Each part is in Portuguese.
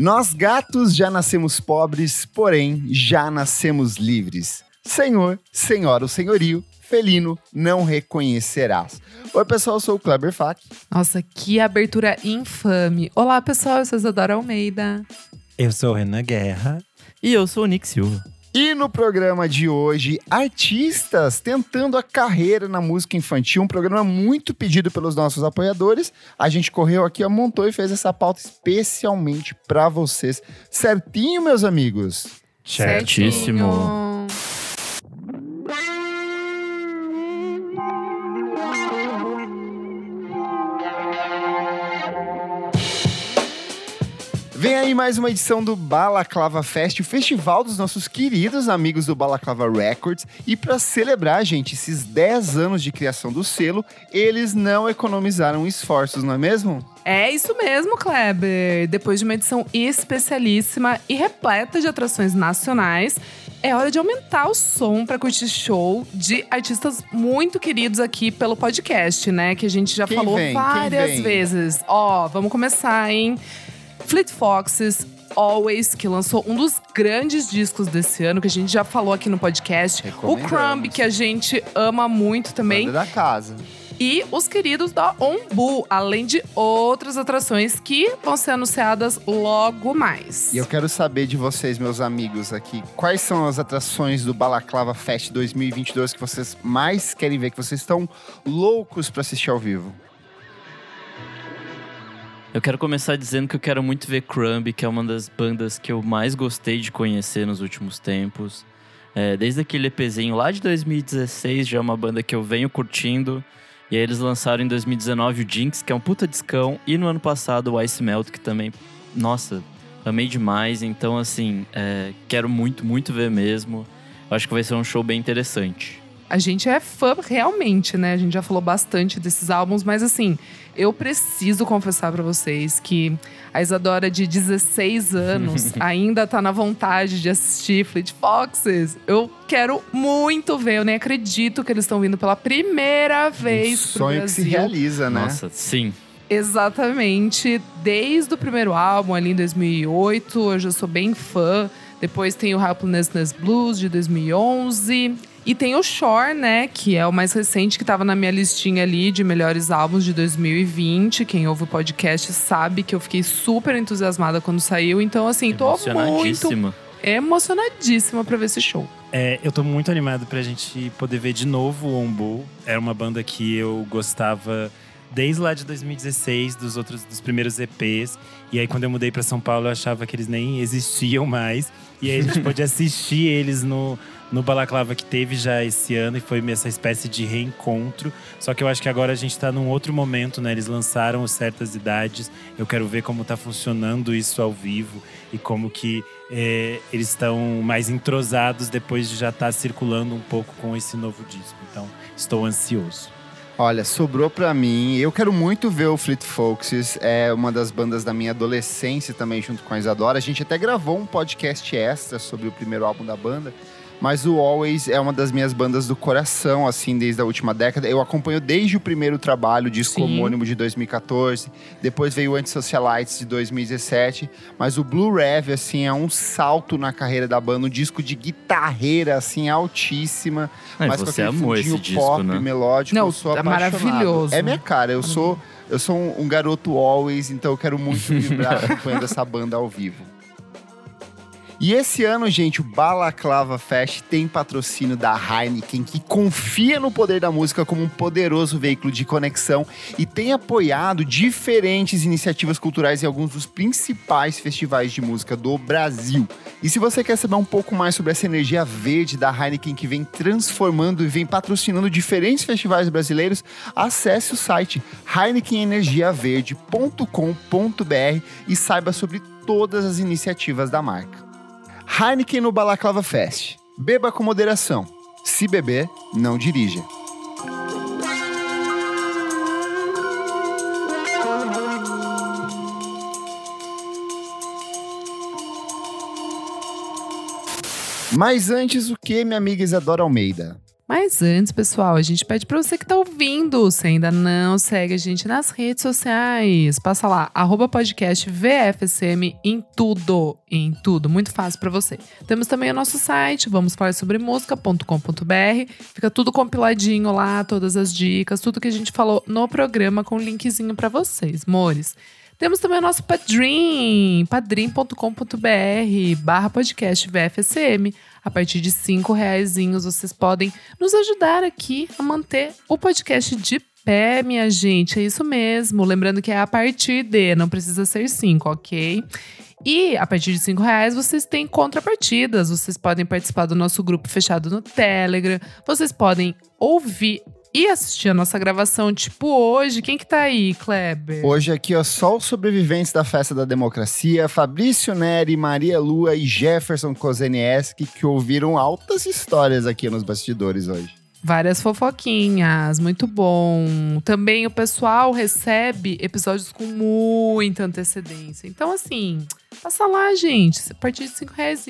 Nós gatos já nascemos pobres, porém já nascemos livres. Senhor, senhora ou senhorio, felino não reconhecerás. Oi, pessoal, eu sou o Kleber Fak. Nossa, que abertura infame. Olá, pessoal, eu sou Isadora Almeida. Eu sou o Renan Guerra. E eu sou o Nick Silva. E no programa de hoje, artistas tentando a carreira na música infantil, um programa muito pedido pelos nossos apoiadores. A gente correu aqui, montou e fez essa pauta especialmente para vocês. Certinho, meus amigos? Certíssimo. Certinho. Vem aí mais uma edição do Balaclava Fest, o festival dos nossos queridos amigos do Balaclava Records. E para celebrar, gente, esses 10 anos de criação do selo, eles não economizaram esforços, não é mesmo? É isso mesmo, Kleber. Depois de uma edição especialíssima e repleta de atrações nacionais, é hora de aumentar o som para curtir show de artistas muito queridos aqui pelo podcast, né? Que a gente já Quem falou vem? Várias vezes. Ó, vamos começar, hein? Fleet Foxes, Always, que lançou um dos grandes discos desse ano, que a gente já falou aqui no podcast. O. Crumb, que a gente ama muito também. Banda da casa. E os queridos da Ombu, além de outras atrações que vão ser anunciadas logo mais. E eu quero saber de vocês, meus amigos aqui, quais são as atrações do Balaclava Fest 2022 que vocês mais querem ver, que vocês estão loucos para assistir ao vivo? Eu quero começar dizendo que eu quero muito ver Crumb, que é uma das bandas que eu mais gostei de conhecer nos últimos tempos. É, desde aquele EPzinho lá de 2016, já é uma banda que eu venho curtindo. E aí eles lançaram em 2019 o Jinx, que é um puta discão. E no ano passado o Ice Melt, que também, nossa, amei demais. Então, assim, é, quero muito, muito ver mesmo. Eu acho que vai ser um show bem interessante. A gente é fã realmente, né? A gente já falou bastante desses álbuns, mas assim, eu preciso confessar pra vocês que a Isadora de 16 anos ainda tá na vontade de assistir Fleet Foxes. Eu quero muito ver, eu nem acredito que eles estão vindo pela primeira vez um pro sonho Brasil. que se realiza, né? Nossa, sim. Exatamente. Desde o primeiro álbum, ali em 2008, eu já sou bem fã. Depois tem o Helplessness Blues, de 2011. E tem o Shore, né? Que é o mais recente, que tava na minha listinha ali de melhores álbuns de 2020. Quem ouve o podcast sabe que eu fiquei super entusiasmada quando saiu. Então, assim, tô muito Emocionadíssima. emocionadíssima pra ver esse show. É, eu tô muito animado pra gente poder ver de novo o Ombu. Era uma banda que eu gostava desde lá de 2016, dos outros dos primeiros EPs. E aí quando eu mudei pra São Paulo, eu achava que eles nem existiam mais. E aí a gente pôde assistir eles no no Balaclava que teve já esse ano e foi essa espécie de reencontro. Só que eu acho que agora a gente tá num outro momento, né? Eles lançaram certas idades. Eu quero ver como tá funcionando isso ao vivo e como que é, eles estão mais entrosados depois de já estar circulando um pouco com esse novo disco. Então, estou ansioso. Olha, sobrou pra mim. Eu quero muito ver o Fleet Foxes. É uma das bandas da minha adolescência também, junto com a Isadora. A gente até gravou um podcast extra sobre o primeiro álbum da banda. Mas o Always é uma das minhas bandas do coração, assim, desde a última década. Eu acompanho desde o primeiro trabalho, o disco Sim. homônimo de 2014. Depois veio o Antisocialites de 2017. Mas o Blue Rev, assim, é um salto na carreira da banda. Um disco de guitarreira, assim, altíssima. Mas com você aquele amou esse disco, pop, né? melódico. Não, eu sou é maravilhoso. É minha cara. Eu sou, eu sou um, um garoto always, então eu quero muito vibrar acompanhando essa banda ao vivo. E esse ano, gente, o Balaclava Fest tem patrocínio da Heineken, que confia no poder da música como um poderoso veículo de conexão e tem apoiado diferentes iniciativas culturais em alguns dos principais festivais de música do Brasil. E se você quer saber um pouco mais sobre essa energia verde da Heineken que vem transformando e vem patrocinando diferentes festivais brasileiros, acesse o site heinekenenergiaverde.com.br e saiba sobre todas as iniciativas da marca. Heineken no Balaclava Fest. Beba com moderação. Se beber, não dirija. Mas antes, o que, minha amiga Isadora Almeida? Mas antes, pessoal, a gente pede para você que tá ouvindo, se ainda não segue a gente nas redes sociais, passa lá, arroba podcast VFSM em tudo, em tudo, muito fácil para você. Temos também o nosso site, vamos falar sobre música.com.br, fica tudo compiladinho lá, todas as dicas, tudo que a gente falou no programa com linkzinho para vocês, mores. Temos também o nosso Padrim, padrim.com.br barra podcast VFSM. A partir de cinco reais vocês podem nos ajudar aqui a manter o podcast de pé, minha gente. É isso mesmo. Lembrando que é a partir de, não precisa ser cinco, ok? E a partir de cinco reais vocês têm contrapartidas. Vocês podem participar do nosso grupo fechado no Telegram. Vocês podem ouvir e assistir a nossa gravação, tipo hoje. Quem que tá aí, Kleber? Hoje aqui, ó, só os sobreviventes da Festa da Democracia, Fabrício Neri, Maria Lua e Jefferson Kozenieski, que ouviram altas histórias aqui nos bastidores hoje. Várias fofoquinhas, muito bom. Também o pessoal recebe episódios com muita antecedência. Então, assim, passa lá, gente. A partir de cinco reais.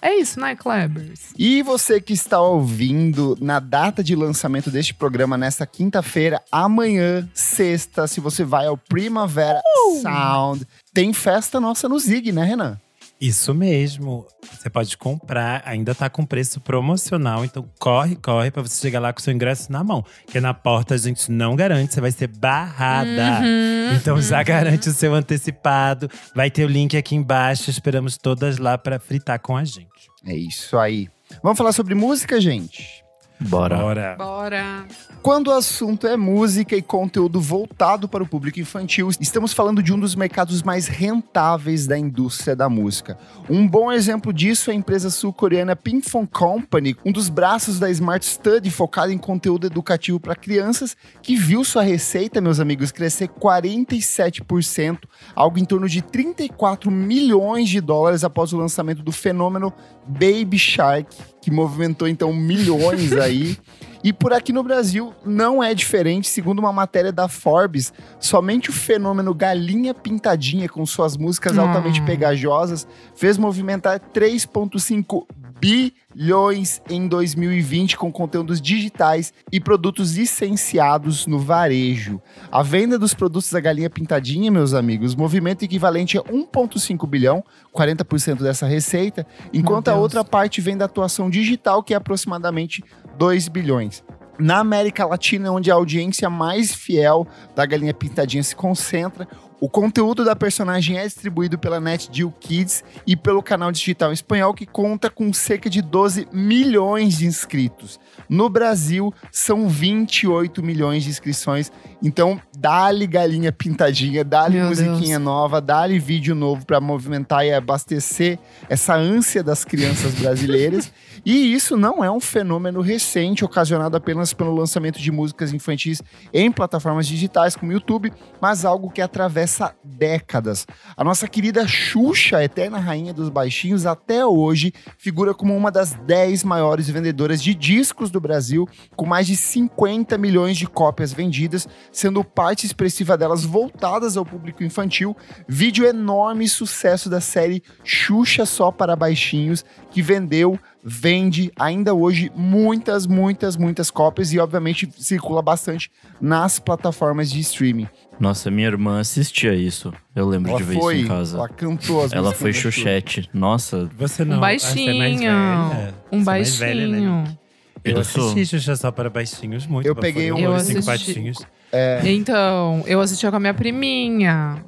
É isso, né, Klebers? E você que está ouvindo na data de lançamento deste programa, nesta quinta-feira, amanhã, sexta, se você vai ao Primavera uh! Sound, tem festa nossa no Zig, né, Renan? Isso mesmo. Você pode comprar, ainda tá com preço promocional, então corre, corre para você chegar lá com seu ingresso na mão. Que na porta a gente não garante, você vai ser barrada. Uhum, então já uhum. garante o seu antecipado. Vai ter o link aqui embaixo. Esperamos todas lá para fritar com a gente. É isso aí. Vamos falar sobre música, gente? Bora. Bora. Bora. Quando o assunto é música e conteúdo voltado para o público infantil, estamos falando de um dos mercados mais rentáveis da indústria da música. Um bom exemplo disso é a empresa sul-coreana Pinkfong Company, um dos braços da Smart Study focado em conteúdo educativo para crianças, que viu sua receita, meus amigos, crescer 47%, algo em torno de 34 milhões de dólares após o lançamento do fenômeno Baby Shark, que movimentou então milhões aí. E por aqui no Brasil não é diferente, segundo uma matéria da Forbes, somente o fenômeno Galinha Pintadinha, com suas músicas altamente hum. pegajosas, fez movimentar 3,5 bilhões em 2020 com conteúdos digitais e produtos licenciados no varejo. A venda dos produtos da Galinha Pintadinha, meus amigos, movimento equivalente a 1,5 bilhão, 40% dessa receita, enquanto a outra parte vem da atuação digital, que é aproximadamente 2 bilhões. Na América Latina, onde a audiência mais fiel da Galinha Pintadinha se concentra, o conteúdo da personagem é distribuído pela NetGill Kids e pelo canal digital espanhol, que conta com cerca de 12 milhões de inscritos. No Brasil, são 28 milhões de inscrições. Então, dá-lhe galinha pintadinha, dá-lhe musiquinha Deus. nova, dá-lhe vídeo novo para movimentar e abastecer essa ânsia das crianças brasileiras. e isso não é um fenômeno recente, ocasionado apenas pelo lançamento de músicas infantis em plataformas digitais como YouTube, mas algo que atravessa décadas. A nossa querida Xuxa, eterna rainha dos baixinhos, até hoje figura como uma das 10 maiores vendedoras de discos do Brasil, com mais de 50 milhões de cópias vendidas, sendo parte expressiva delas voltadas ao público infantil. Vídeo enorme sucesso da série Xuxa Só para Baixinhos, que vendeu, vende ainda hoje muitas, muitas, muitas cópias e, obviamente, circula bastante nas plataformas de streaming. Nossa, minha irmã assistia isso. Eu lembro ela de ver foi, isso em casa. Ela cantou as Ela foi chuchete. Nossa. Você não. Um baixinho. Ah, é um baixinho. Velha, né? Eu, eu assisti Xuxa só para baixinhos, muito Eu peguei um, eu assisti... cinco patinhos. É. Então, eu assistia com a minha priminha.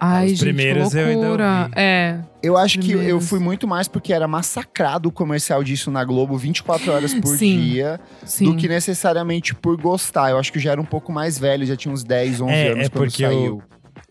Ai, Os gente, primeiros que loucura. eu ainda ouvi. É. Eu acho que eu fui muito mais porque era massacrado o comercial disso na Globo 24 horas por sim, dia sim. do que necessariamente por gostar. Eu acho que eu já era um pouco mais velho, já tinha uns 10, 11 é, anos é quando saiu.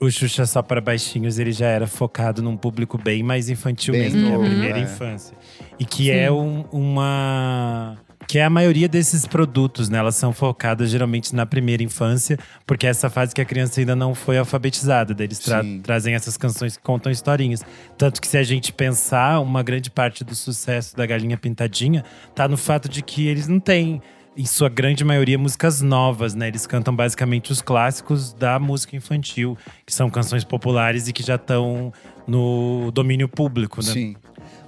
O, o Xuxa Só para Baixinhos, ele já era focado num público bem mais infantil bem mesmo, novo, que é a primeira é. infância. E que é sim. é um, uma que é a maioria desses produtos, né? Elas são focadas geralmente na primeira infância, porque é essa fase que a criança ainda não foi alfabetizada. eles tra trazem essas canções que contam historinhas. Tanto que se a gente pensar, uma grande parte do sucesso da Galinha Pintadinha tá no fato de que eles não têm em sua grande maioria, músicas novas, né? Eles cantam basicamente os clássicos da música infantil, que são canções populares e que já estão no domínio público, né? Sim.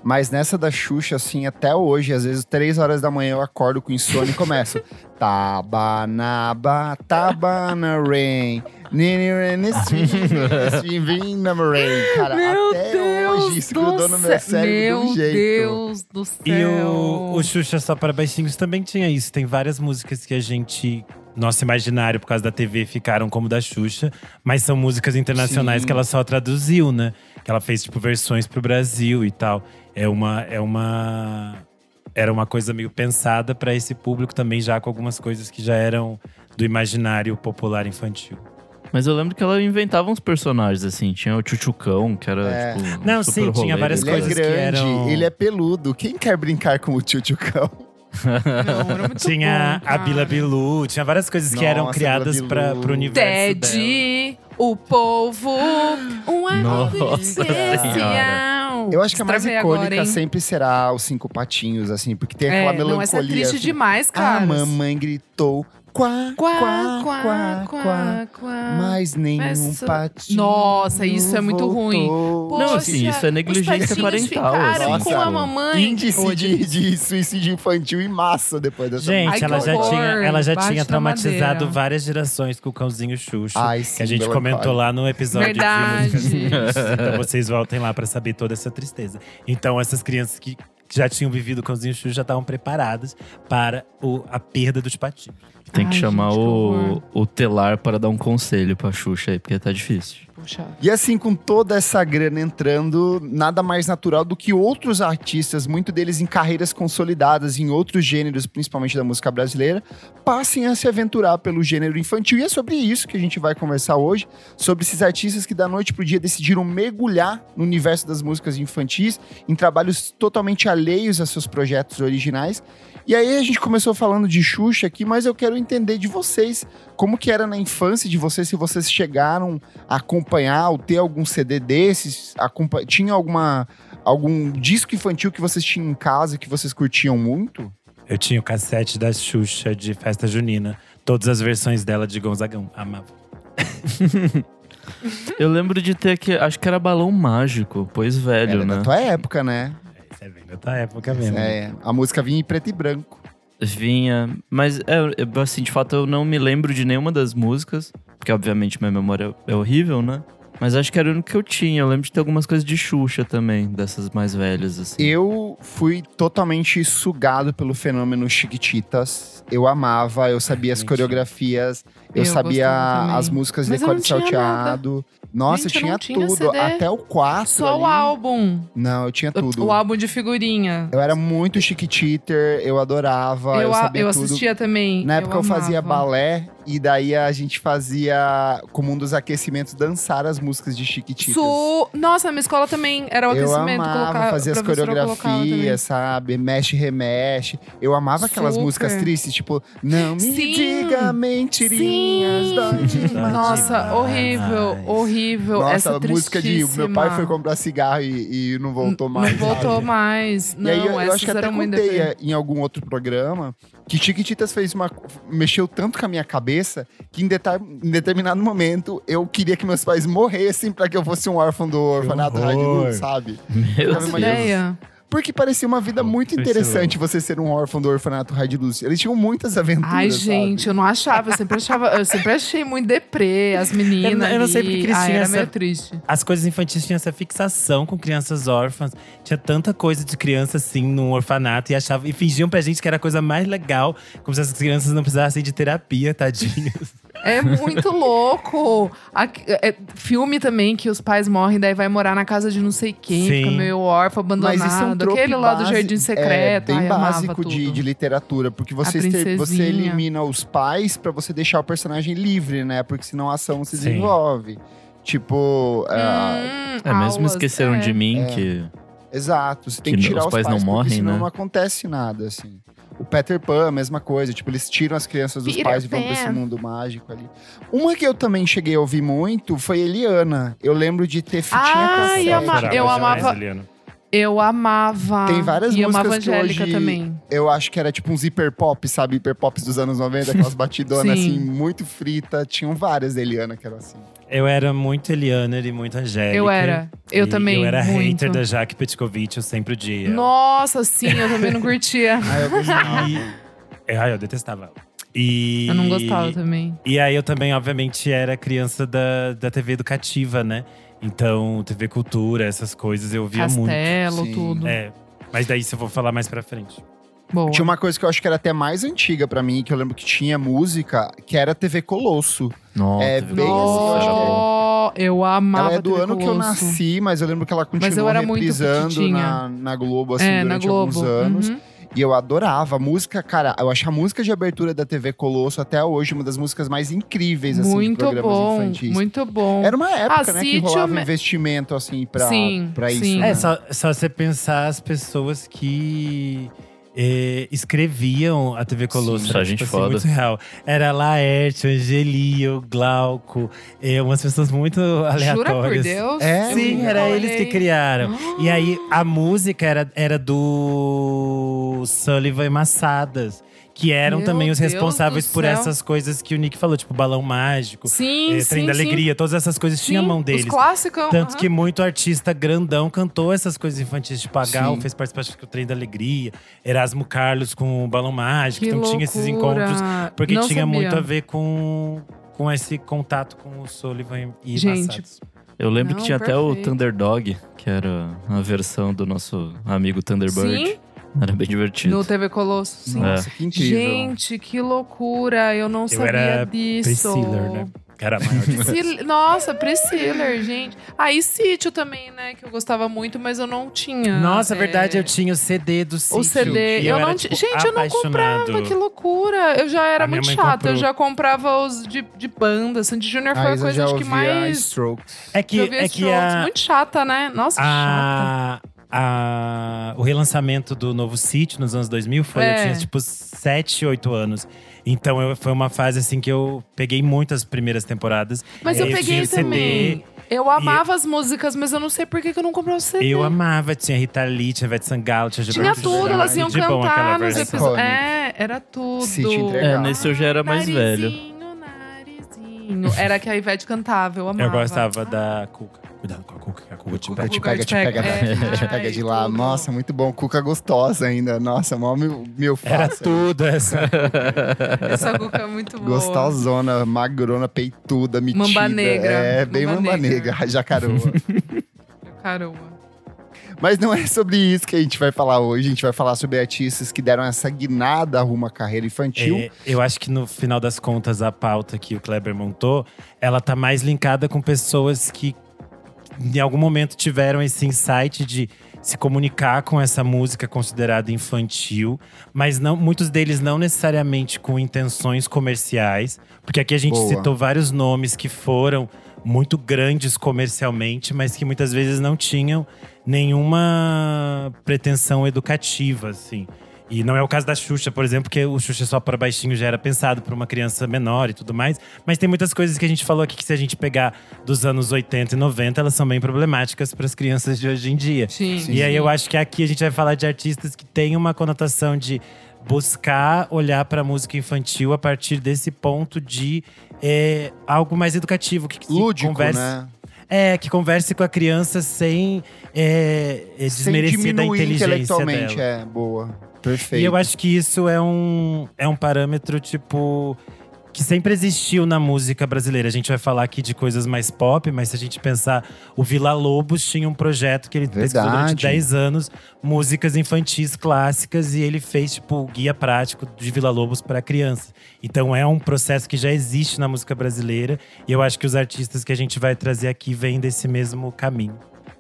Mas nessa da Xuxa, assim, até hoje, às vezes, três horas da manhã eu acordo com insônia e começo. Tabanaba, tabana rain. Cara, Meu até Deus hoje isso do grudou no meu cérebro de um Meu jeito. Deus do céu. E o, o Xuxa Só para Baixinhos também tinha isso. Tem várias músicas que a gente. Nosso imaginário, por causa da TV, ficaram como da Xuxa, mas são músicas internacionais Sim. que ela só traduziu, né? Que ela fez, tipo, versões pro Brasil e tal. É uma. É uma era uma coisa meio pensada para esse público também, já com algumas coisas que já eram do imaginário popular infantil. Mas eu lembro que ela inventava uns personagens, assim. Tinha o Tchutchucão, que era, É. tipo. Não, super sim, tinha rolê. várias Ele coisas é que grande, eram- ele é peludo. Quem quer brincar com o tchutchucão? Não, era muito Tinha bom, a Bila. Bilu, tinha várias coisas que eram Nossa, criadas para pro universo dela. Ted, o povo, um Nossa amigo especial. Eu acho que a mais Estravei icônica agora, sempre será os cinco patinhos, assim, porque tem aquela É, melancolia. não, essa é triste assim, demais, cara. A mamãe gritou. Quá, Quá, quá, quá, quá, quá. quá, quá. Mas nenhum Mas- patinho. Nossa, isso é muito ruim. voltou. Não, assim, isso é negligência parental, Ficaram assim. com a mamãe. Índice de, de suicídio infantil em massa depois dessa Gente, Ai, que ela, já horror. tinha, ela já Bate tinha traumatizado várias gerações com o cãozinho Xuxa. Ai, que sim, a gente comentou lá no episódio Verdade. de músicas. Então vocês voltem lá pra saber toda essa tristeza. Então essas crianças que já tinham vivido o cãozinho Xuxa já estavam preparadas para o- a perda dos patinhos. Tem que Ai, chamar gente, o, o Telar para dar um conselho pra Xuxa aí, porque tá difícil. Puxa. E assim, com toda essa grana entrando, nada mais natural do que outros artistas, muito deles em carreiras consolidadas em outros gêneros, principalmente da música brasileira, passem a se aventurar pelo gênero infantil. E é sobre isso que a gente vai conversar hoje, sobre esses artistas que da noite pro dia decidiram mergulhar no universo das músicas infantis, em trabalhos totalmente alheios a seus projetos originais. E aí a gente começou falando de Xuxa aqui, mas eu quero entender de vocês como que era na infância de vocês, se vocês chegaram a acompanhar ou ter algum CD desses, tinha alguma algum disco infantil que vocês tinham em casa que vocês curtiam muito? Eu tinha o cassete da Xuxa de festa junina. Todas as versões dela de Gonzagão. Amava. Eu lembro de ter que. Acho que era balão mágico, pois velho, Era né? da tua época, né? É bem da época mesmo. É, a música vinha em preto e branco. Vinha. Mas, é, assim, de fato, eu não me lembro de nenhuma das músicas. Porque, obviamente, minha memória é horrível, né? Mas acho que era o único que eu tinha. Eu lembro de ter algumas coisas de Xuxa também, dessas mais velhas, assim. Eu fui totalmente sugado pelo fenômeno Chiquititas. Eu amava, eu sabia as coreografias, eu, Eu sabia as músicas de tinha salteado. Nossa, Gente, eu eu tinha, tinha tudo, CD. até o 4. Só o álbum. Não, eu tinha tudo. O álbum de figurinha. Eu era muito chiquititer, eu adorava, eu, Eu, sabia eu tudo. assistia também. Na época eu, fazia amava. balé e daí a gente fazia, como um dos aquecimentos, dançar as músicas de Chiquititas. Su... Nossa, na minha escola também era o eu aquecimento. amava colocar, fazer as coreografias, sabe? Mexe, remexe. Eu amava aquelas Super. músicas tristes, tipo, não me Sim. diga mentirinhas, Sim. Nossa, demais. horrível, horrível. Nossa, Essa a música de meu pai foi comprar cigarro e, e não voltou mais. Não voltou sabe? mais. Não, e aí eu, eu acho que até contei é, em algum outro programa que Chiquititas fez uma. mexeu tanto com a minha cabeça que em, detar- em determinado momento eu queria que meus pais morressem pra que eu fosse um órfão do orfanato. Rádio sabe? Meu Deus. Porque parecia uma vida muito interessante você ser um órfão do orfanato Rádio Luz. Eles tinham muitas aventuras. Ai, sabe? gente, eu não achava. Eu sempre achava. Eu sempre achei muito deprê, as meninas. Eu não- eu não sei porque eles Ai, tinham era essa- meio triste. As coisas infantis tinham essa fixação com crianças órfãs. Tinha tanta coisa de criança assim num orfanato e achavam e fingiam pra gente que era a coisa mais legal, como se essas crianças não precisassem de terapia, tadinhos. É muito louco. Aqui- é, filme também que os pais morrem, daí vai morar na casa de não sei quem, Sim. fica meio órfão, Mas isso é um abandonado. trope Aquele lá do Jardim Secreto. É bem ai, básico de, de literatura, porque você, você princesinha. elimina os pais pra você deixar o personagem livre, né? Porque senão a ação se Sim. desenvolve. Tipo, é, Hum, É, mesmo aulas, esqueceram é. de mim, É. que. exato. Você tem Que que tirar os os pais pais, não morrem, senão né? não acontece nada, assim. O Peter Pan, a mesma coisa. Tipo, eles tiram as crianças dos Peter pais e vão pra esse Pan. mundo mágico ali. Uma que eu também cheguei a ouvir muito foi Eliana. Eu lembro de ter fitinha cassete. eu ama- eu amava- Eliana. Eu amava. Tem várias e amava músicas que Angélica hoje- também. Eu acho que era tipo uns hiper pop, sabe? Hiper pops dos anos 90, aquelas batidonas Sim. assim, muito frita. Tinham várias da Eliana que eram assim. Eu era muito Eliana e muito Angélica. Eu era. Eu E também. Eu era muito. hater da Jaque Petkovic, eu sempre ela. Nossa, sim, eu também não curtia. Ah, eu gostava. É, ai, eu detestava ela. E... Eu não gostava também. E aí eu também, obviamente, era criança da, da TV educativa, né? Então, TV Cultura, essas coisas eu via muito. Castelo, tudo. É. Mas daí isso eu vou falar mais pra frente. Boa. Tinha uma coisa que eu acho que era até mais antiga pra mim, que eu lembro que tinha música, que era TV Colosso. Nossa, É, TV bem Colosso assim, bom. Nó, eu amava ela é do TV ano que eu Colosso. nasci, mas eu lembro que ela continuou reprisando na, na Globo, assim, É, na durante Globo. alguns anos. Uhum. E eu adorava. A música, cara, eu acho a música de abertura da TV Colosso até hoje uma das músicas mais incríveis, assim, de Muito programas bom, infantis. muito bom. Era uma época, Ah, né, que rolava me- investimento, assim, pra, Sim, pra isso, sim. né? É, só, só você pensar as pessoas que eh, escreviam a TV Colosso. Só gente tipo assim, foda. muito real. Era Laerte, Angelio, Glauco, eh, umas pessoas muito aleatórias. Jura por Deus? É? Sim, era olhei. eles que criaram. E aí, a música era, era do Sullivan e Massadas. Que eram Meu também os Deus responsáveis do por essas coisas que o Nick falou, tipo Balão Mágico, Sim, sim, Trem da sim. Alegria, todas essas coisas tinham a Sim, mão deles. Os clássicos. Tanto aham. que muito artista grandão cantou essas coisas infantis. Tipo, a Gal Sim. fez participação com o Trem da Alegria. Erasmo Carlos com o Balão Mágico. Que então tinha esses loucura. encontros. Porque Não tinha sabia. muito a ver com, com esse contato com o Sullivan e Gente, Massados. Eu lembro Não, que tinha até o perfeito. Thunderdog, que era a versão do nosso amigo Thunderbird. Sim, Era bem divertido. no TV Colosso. Sim. Nossa, que incrível. Gente, que loucura. Eu não Eu sabia era disso. Priscilla, né? Que era a maior de Nossa, Priscilla, gente. Aí Sítio também, né? Que eu gostava muito, mas eu não tinha. Nossa, é é, verdade, eu tinha o CD do Sítio. O CD. Eu, era, não tipo, ti- Gente, eu não comprava, que loucura. Eu já era A muito chata. comprou. Eu já comprava os de, de banda. Sandy Júnior foi A a Isa coisa acho que mais. Strokes. É que, é que Strokes. a, Muito chata, né? Nossa, chata. A, o relançamento do novo Sítio nos anos 2000 foi, eu É. tinha tipo 7, 8 anos. Então eu- foi uma fase assim que eu peguei muitas primeiras temporadas. Mas eu tinha peguei o CD, também. Eu amava as músicas, mas eu não sei por que, que eu não comprei o CD. Eu amava, tinha Rita Lee, tinha Ivete Sangalo, tinha Tinha Gilberto tudo, Gil, elas iam de bom aquela cantar nos versão. episódios. É, era tudo. Entregava. É, nesse eu já era mais velho. Era que a Ivete cantava, eu amava. Eu gostava da Cuca. Cuidado com a Cuca, que a Cuca te Cuca pega. te pega, te pega, te É. pega de Ai, lá. tudo. Nossa, muito bom. Cuca gostosa ainda. Nossa, mó mil, mil Era face. tudo essa. Essa cuca é muito boa. Gostosona, magrona, peituda, metida. Mamba negra. É, bem Mamba mamba negra. negra, jacaroa. Caramba. Mas não é sobre isso que a gente vai falar hoje. A gente vai falar sobre artistas que deram essa guinada rumo à carreira infantil. É, eu acho que no final das contas, a pauta que o Kleber montou, ela tá mais linkada com pessoas que em algum momento tiveram esse insight de se comunicar com essa música considerada infantil, mas não muitos deles não necessariamente com intenções comerciais, porque aqui a gente Boa. citou vários nomes que foram muito grandes comercialmente, mas que muitas vezes não tinham nenhuma pretensão educativa, assim. E não é o caso da Xuxa, por exemplo, que o Xuxa só para baixinho já era pensado para uma criança menor e tudo mais. Mas tem muitas coisas que a gente falou aqui que se a gente pegar dos anos 80 e 90, elas são bem problemáticas para as crianças de hoje em dia. Sim. E aí eu acho que aqui a gente vai falar de artistas que têm uma conotação de buscar olhar para a música infantil a partir desse ponto de é, algo mais educativo, que, que Lúdico, converse, né? é, que converse com a criança sem é, é, desmerecer da inteligência intelectualmente. dela. É, boa. Perfeito. E eu acho que isso é um, é um parâmetro, tipo, que sempre existiu na música brasileira. A gente vai falar aqui de coisas mais pop, mas se a gente pensar, o Vila Lobos tinha um projeto que ele pesquisou durante Verdade. 10 anos, músicas infantis clássicas, e ele fez, tipo, o guia prático de Vila Lobos para crianças. Então é um processo que já existe na música brasileira, e eu acho que os artistas que a gente vai trazer aqui vêm desse mesmo caminho.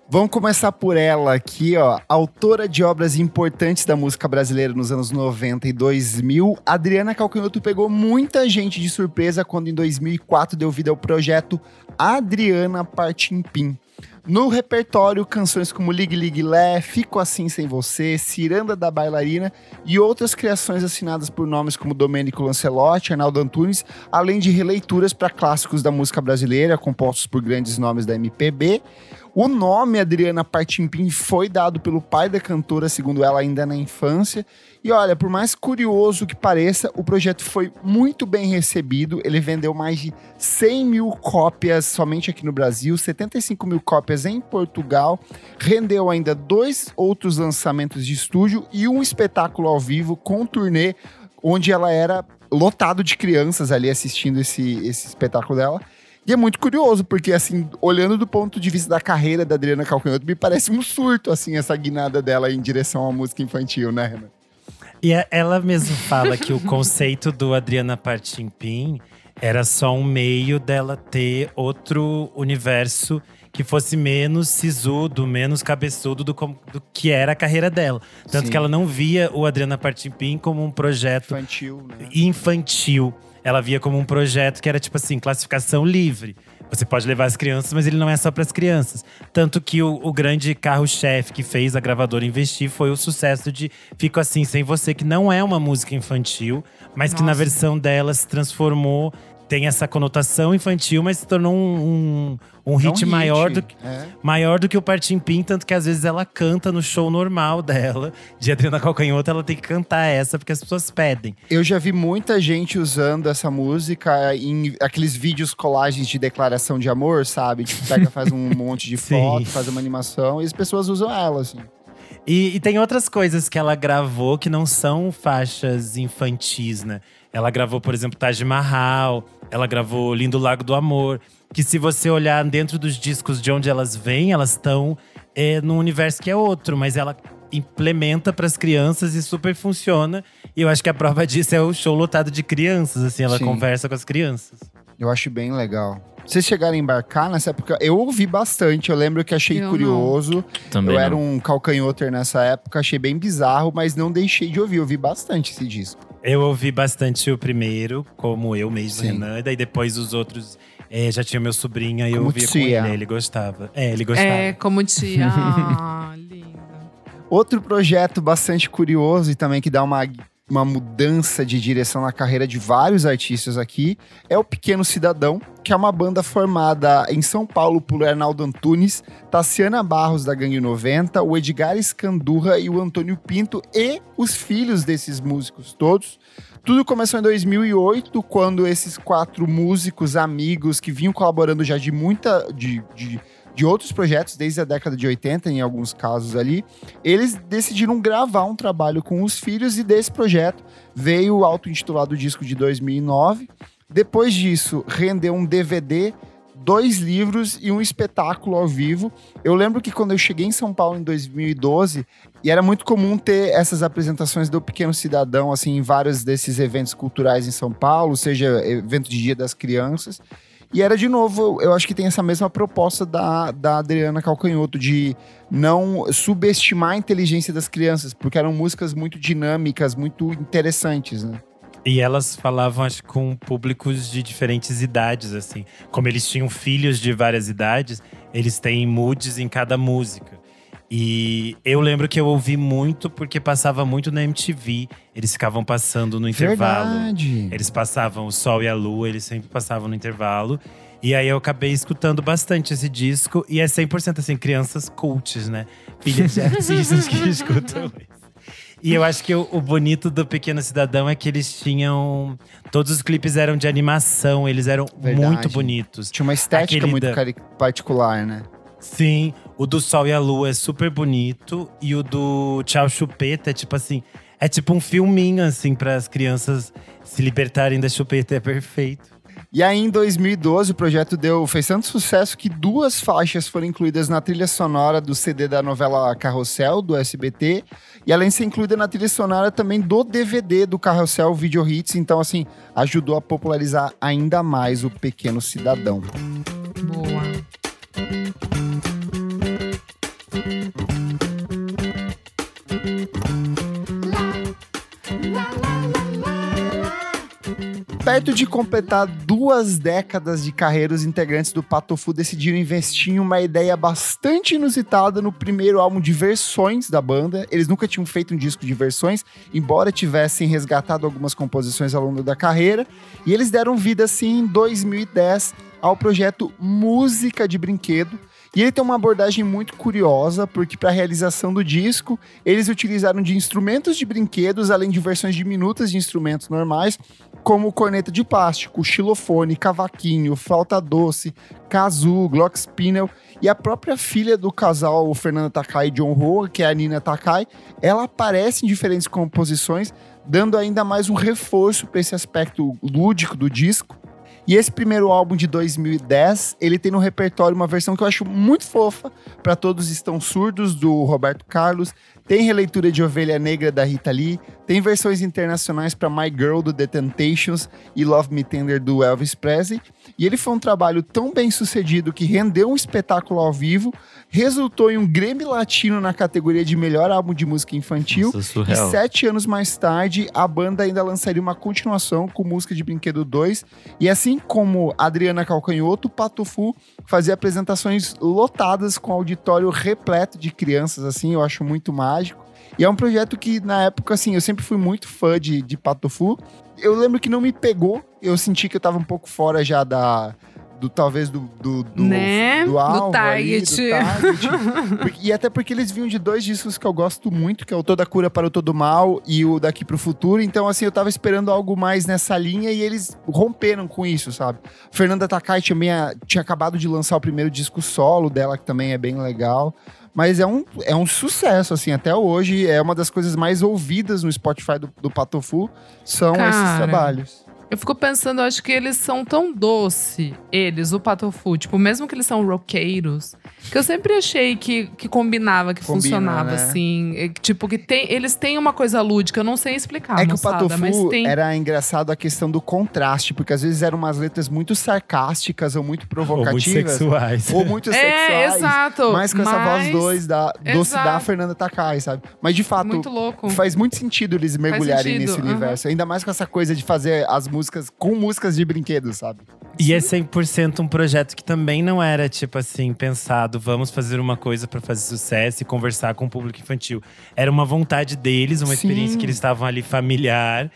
Vamos começar por ela aqui, ó. Autora de obras importantes da música brasileira nos anos 90 e 2000, Adriana Calcanhoto pegou muita gente de surpresa quando em 2004 deu vida ao projeto Adriana Partimpim. No repertório, canções como Ligue Ligue Lé, Fico Assim Sem Você, Ciranda da Bailarina e outras criações assinadas por nomes como Domênico Lancelotti, Arnaldo Antunes, além de releituras para clássicos da música brasileira, compostos por grandes nomes da MPB. O nome Adriana Partimpim foi dado pelo pai da cantora, segundo ela, ainda na infância. E olha, por mais curioso que pareça, o projeto foi muito bem recebido. Ele vendeu mais de 100 mil cópias somente aqui no Brasil, 75 mil cópias em Portugal. Rendeu ainda dois outros lançamentos de estúdio e um espetáculo ao vivo com turnê, onde ela era lotado de crianças ali assistindo esse, esse espetáculo dela. E é muito curioso, porque, assim, olhando do ponto de vista da carreira da Adriana Calcanhoto, me parece um surto, assim, essa guinada dela em direção à música infantil, né, Renan? E é, ela mesma fala que o conceito do Adriana Partimpim era só um meio dela ter outro universo que fosse menos sisudo, menos cabeçudo do, do que era a carreira dela. Tanto Sim. que ela não via o Adriana Partimpim como um projeto infantil, né? infantil ela via como um projeto que era tipo assim, classificação livre. Você pode levar as crianças, mas ele não é só para as crianças. Tanto que o, o grande carro-chefe que fez a gravadora investir foi o sucesso de Fico Assim Sem Você, que não é uma música infantil, mas Nossa. que na versão dela se transformou tem essa conotação infantil, mas se tornou um, um, um hit, hit maior, do, é. maior do que o Partim Pim, tanto que às vezes ela canta no show normal dela, de Adriana Calcanhoto, ela tem que cantar essa, porque as pessoas pedem. Eu já vi muita gente usando essa música em aqueles vídeos colagens de declaração de amor, sabe? Tipo, pega, faz um monte de foto, faz uma animação, e as pessoas usam ela, assim. E, e, tem outras coisas que ela gravou que não são faixas infantis, né? Ela gravou, por exemplo, Taj Mahal, ela gravou Lindo Lago do Amor. Que se você olhar dentro dos discos de onde elas vêm, elas estão é, num universo que é outro, mas ela implementa para as crianças e super funciona. E eu acho que a prova disso é o show lotado de crianças, assim, ela Sim. conversa com as crianças. Eu acho bem legal. Vocês chegaram a embarcar nessa época? Eu ouvi bastante, eu lembro que achei eu curioso. Também eu não. era um calcanhoter nessa época, achei bem bizarro, mas não deixei de ouvir. Eu ouvi bastante esse disco. Eu ouvi bastante o primeiro, como eu mesmo, Sim. Renan. E daí depois os outros é, já tinha meu sobrinho e eu ouvia tia. com ele. Ele gostava. É, ele gostava. É, como tia. ah, linda. Outro projeto bastante curioso e também que dá uma uma mudança de direção na carreira de vários artistas aqui, é o Pequeno Cidadão, que é uma banda formada em São Paulo por Arnaldo Antunes, Tassiana Barros da Gangue 90, o Edgar Escandurra e o Antônio Pinto e os filhos desses músicos todos. Tudo começou em 2008, quando esses quatro músicos amigos que vinham colaborando já de muita de, de de outros projetos desde a década de 80, em alguns casos ali, eles decidiram gravar um trabalho com os filhos e desse projeto veio o auto-intitulado disco de 2009. Depois disso, rendeu um DVD, dois livros e um espetáculo ao vivo. Eu lembro que quando eu cheguei em São Paulo em 2012, e era muito comum ter essas apresentações do Pequeno Cidadão, assim, em vários desses eventos culturais em São Paulo, seja evento de Dia das Crianças. E era de novo, eu acho que tem essa mesma proposta da, da Adriana Calcanhoto, de não subestimar a inteligência das crianças, porque eram músicas muito dinâmicas, muito interessantes, né? E elas falavam, acho, com públicos de diferentes idades, assim. Como eles tinham filhos de várias idades, eles têm moods em cada música. E eu lembro que eu ouvi muito porque passava muito na MTV. Eles ficavam passando no intervalo. Verdade. Eles passavam o Sol e a Lua, eles sempre passavam no intervalo. E aí eu acabei escutando bastante esse disco. E é 100% assim, crianças cults, né? Filhas de artistas que escutam isso. E eu acho que o, o, bonito do Pequeno Cidadão é que eles tinham. Todos os clipes eram de animação, eles eram Verdade. muito bonitos. Tinha uma estética Aquele muito da... particular, né? Sim, o do Sol e a Lua é super bonito. E o do Tchau Chupeta é tipo assim. É tipo um filminho, assim, para as crianças se libertarem da chupeta. É perfeito. E aí, em 2012, o projeto deu, fez tanto sucesso que duas faixas foram incluídas na trilha sonora do CD da novela Carrossel, do SBT. E além de ser incluída na trilha sonora também do DVD do Carrossel Video Hits. Então, assim, ajudou a popularizar ainda mais o Pequeno Cidadão. Boa. Perto de completar duas décadas de carreira, os integrantes do Patofu decidiram investir em uma ideia bastante inusitada no primeiro álbum de versões da banda. Eles nunca tinham feito um disco de versões, embora tivessem resgatado algumas composições ao longo da carreira. E eles deram vida, assim, em 2010 ao projeto Música de Brinquedo, e ele tem uma abordagem muito curiosa, porque para a realização do disco, eles utilizaram de instrumentos de brinquedos, além de versões diminutas de instrumentos normais, como corneta de plástico, xilofone, cavaquinho, flauta doce, kazoo, glockenspiel e a própria filha do casal, Fernando Takai e John Hoa, que é a Nina Takai, ela aparece em diferentes composições, dando ainda mais um reforço para esse aspecto lúdico do disco. E esse primeiro álbum de 2010, ele tem no repertório uma versão que eu acho muito fofa, para todos estão surdos do Roberto Carlos, tem releitura de Ovelha Negra da Rita Lee, tem versões internacionais para My Girl do The Temptations e Love Me Tender do Elvis Presley. E ele foi um trabalho tão bem sucedido que rendeu um espetáculo ao vivo, resultou em um Grammy Latino na categoria de melhor álbum de música infantil. Nossa, e sete anos mais tarde, a banda ainda lançaria uma continuação com música de Brinquedo 2. E assim como Adriana Calcanhoto, Patofu fazia apresentações lotadas com auditório repleto de crianças, assim, eu acho muito mágico. E é um projeto que, na época, assim, eu sempre fui muito fã de, de Patofu. Eu lembro que não me pegou, eu senti que eu tava um pouco fora já da. Do, talvez do, do, do, Né? do Do alvo ali, target. do target. E até porque eles vinham de dois discos que eu gosto muito, que é o Toda Cura para o Todo Mal e o Daqui pro Futuro. Então, assim, eu tava esperando algo mais nessa linha e eles romperam com isso, sabe? Fernanda Takai também tinha acabado de lançar o primeiro disco solo dela, que também é bem legal. Mas é um, é um sucesso, assim, até hoje. É uma das coisas mais ouvidas no Spotify do, do Patofu, são esses Cara. trabalhos. Eu fico pensando, eu acho que eles são tão doce, eles, o Patofu, tipo, mesmo que eles são roqueiros, que eu sempre achei que, que combinava, que Combina, funcionava, né? assim. E, Tipo, que tem, eles têm uma coisa lúdica, eu não sei explicar, é que o moçada, Patofu mas tem. era engraçado a questão do contraste, porque às vezes eram umas letras muito sarcásticas ou muito Ou muito provocativas. sexuais. ou muito É, sexuais. exato. Mas com essa voz mas- doce da, doce da Exato. Fernanda Takai, sabe? Mas de fato, Muito louco. faz muito sentido eles mergulharem sentido, nesse aham. universo. Ainda mais com essa coisa de fazer as músicas com músicas de brinquedos, sabe? E é 100% um projeto que também não era, tipo assim, pensado, vamos fazer uma coisa pra fazer sucesso e conversar com o público infantil. Era uma vontade deles, uma Sim. experiência que eles estavam ali familiar.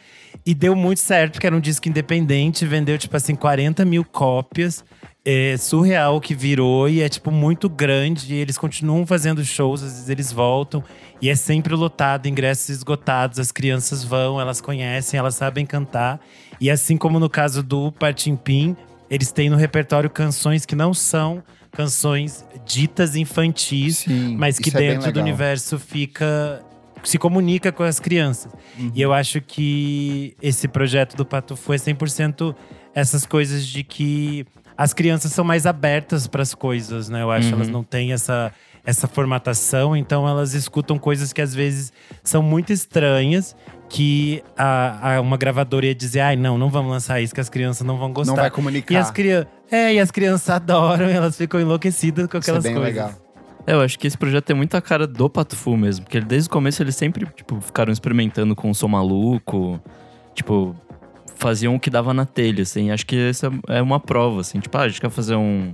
E deu muito certo, porque era um disco independente, vendeu, tipo assim, 40 mil cópias. É surreal que virou e é, tipo, muito grande. E eles continuam fazendo shows, às vezes eles voltam. E é sempre lotado, ingressos esgotados. As crianças vão, elas conhecem, elas sabem cantar. E assim como no caso do Partimpim, eles têm no repertório canções que não são canções ditas infantis, Sim, mas que é dentro do legal. universo fica. se comunica com as crianças. Uhum. E eu acho que esse projeto do Patufu é 100% essas coisas de que as crianças são mais abertas para as coisas, né? Eu acho que Uhum. elas não têm essa, essa formatação, então elas escutam coisas que às vezes são muito estranhas. Que a, a- uma gravadora ia dizer, ai, não, não vamos lançar isso, que as crianças não vão gostar. Não vai E comunicar. as, crianças, é, e as crianças adoram, elas ficam enlouquecidas com Isso é aquelas bem coisas. legal. É, eu acho que esse projeto tem muita cara do Patufu mesmo. Porque desde o começo eles sempre, tipo, ficaram experimentando com o som maluco. Tipo, faziam o que dava na telha, assim. Acho que essa é uma prova, assim. Tipo, ah, a gente quer fazer um,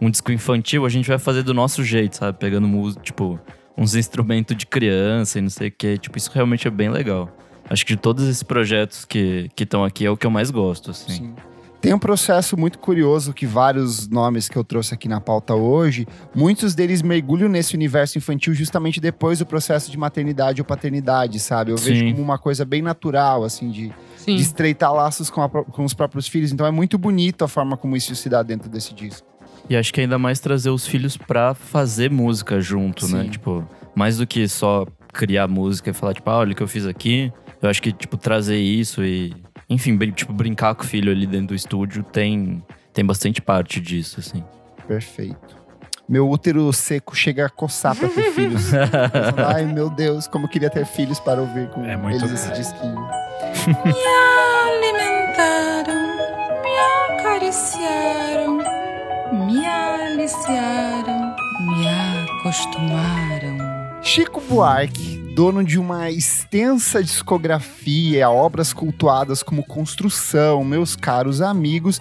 um disco infantil, a gente vai fazer do nosso jeito, sabe? Pegando tipo, uns instrumentos de criança e não sei o quê. Tipo, isso realmente é bem legal. Acho que de todos esses projetos que estão aqui é o que eu mais gosto, assim. Sim. Tem um processo muito curioso que vários nomes que eu trouxe aqui na pauta hoje, muitos deles mergulham nesse universo infantil justamente depois do processo de maternidade ou paternidade, sabe? Eu vejo Sim. como uma coisa bem natural, assim, de, de estreitar laços com, a com os próprios filhos. Então é muito bonito a forma como isso se dá dentro desse disco. E acho que ainda mais trazer os filhos pra fazer música junto, né? Sim. Tipo, mais do que só criar música e falar, tipo, ah, olha o que eu fiz aqui. Eu acho que, tipo, trazer isso e. Enfim, brin- tipo, brincar com o filho ali dentro do estúdio tem, tem bastante parte disso, assim. Perfeito. Meu útero seco chega a coçar pra ter filhos. Ai, meu Deus, como eu queria ter filhos para ouvir com É muito eles esse disquinho. alimentaram, me acariciaram, me aliciaram, me acostumaram. Chico Buarque dono de uma extensa discografia, obras cultuadas como Construção, Meus Caros Amigos.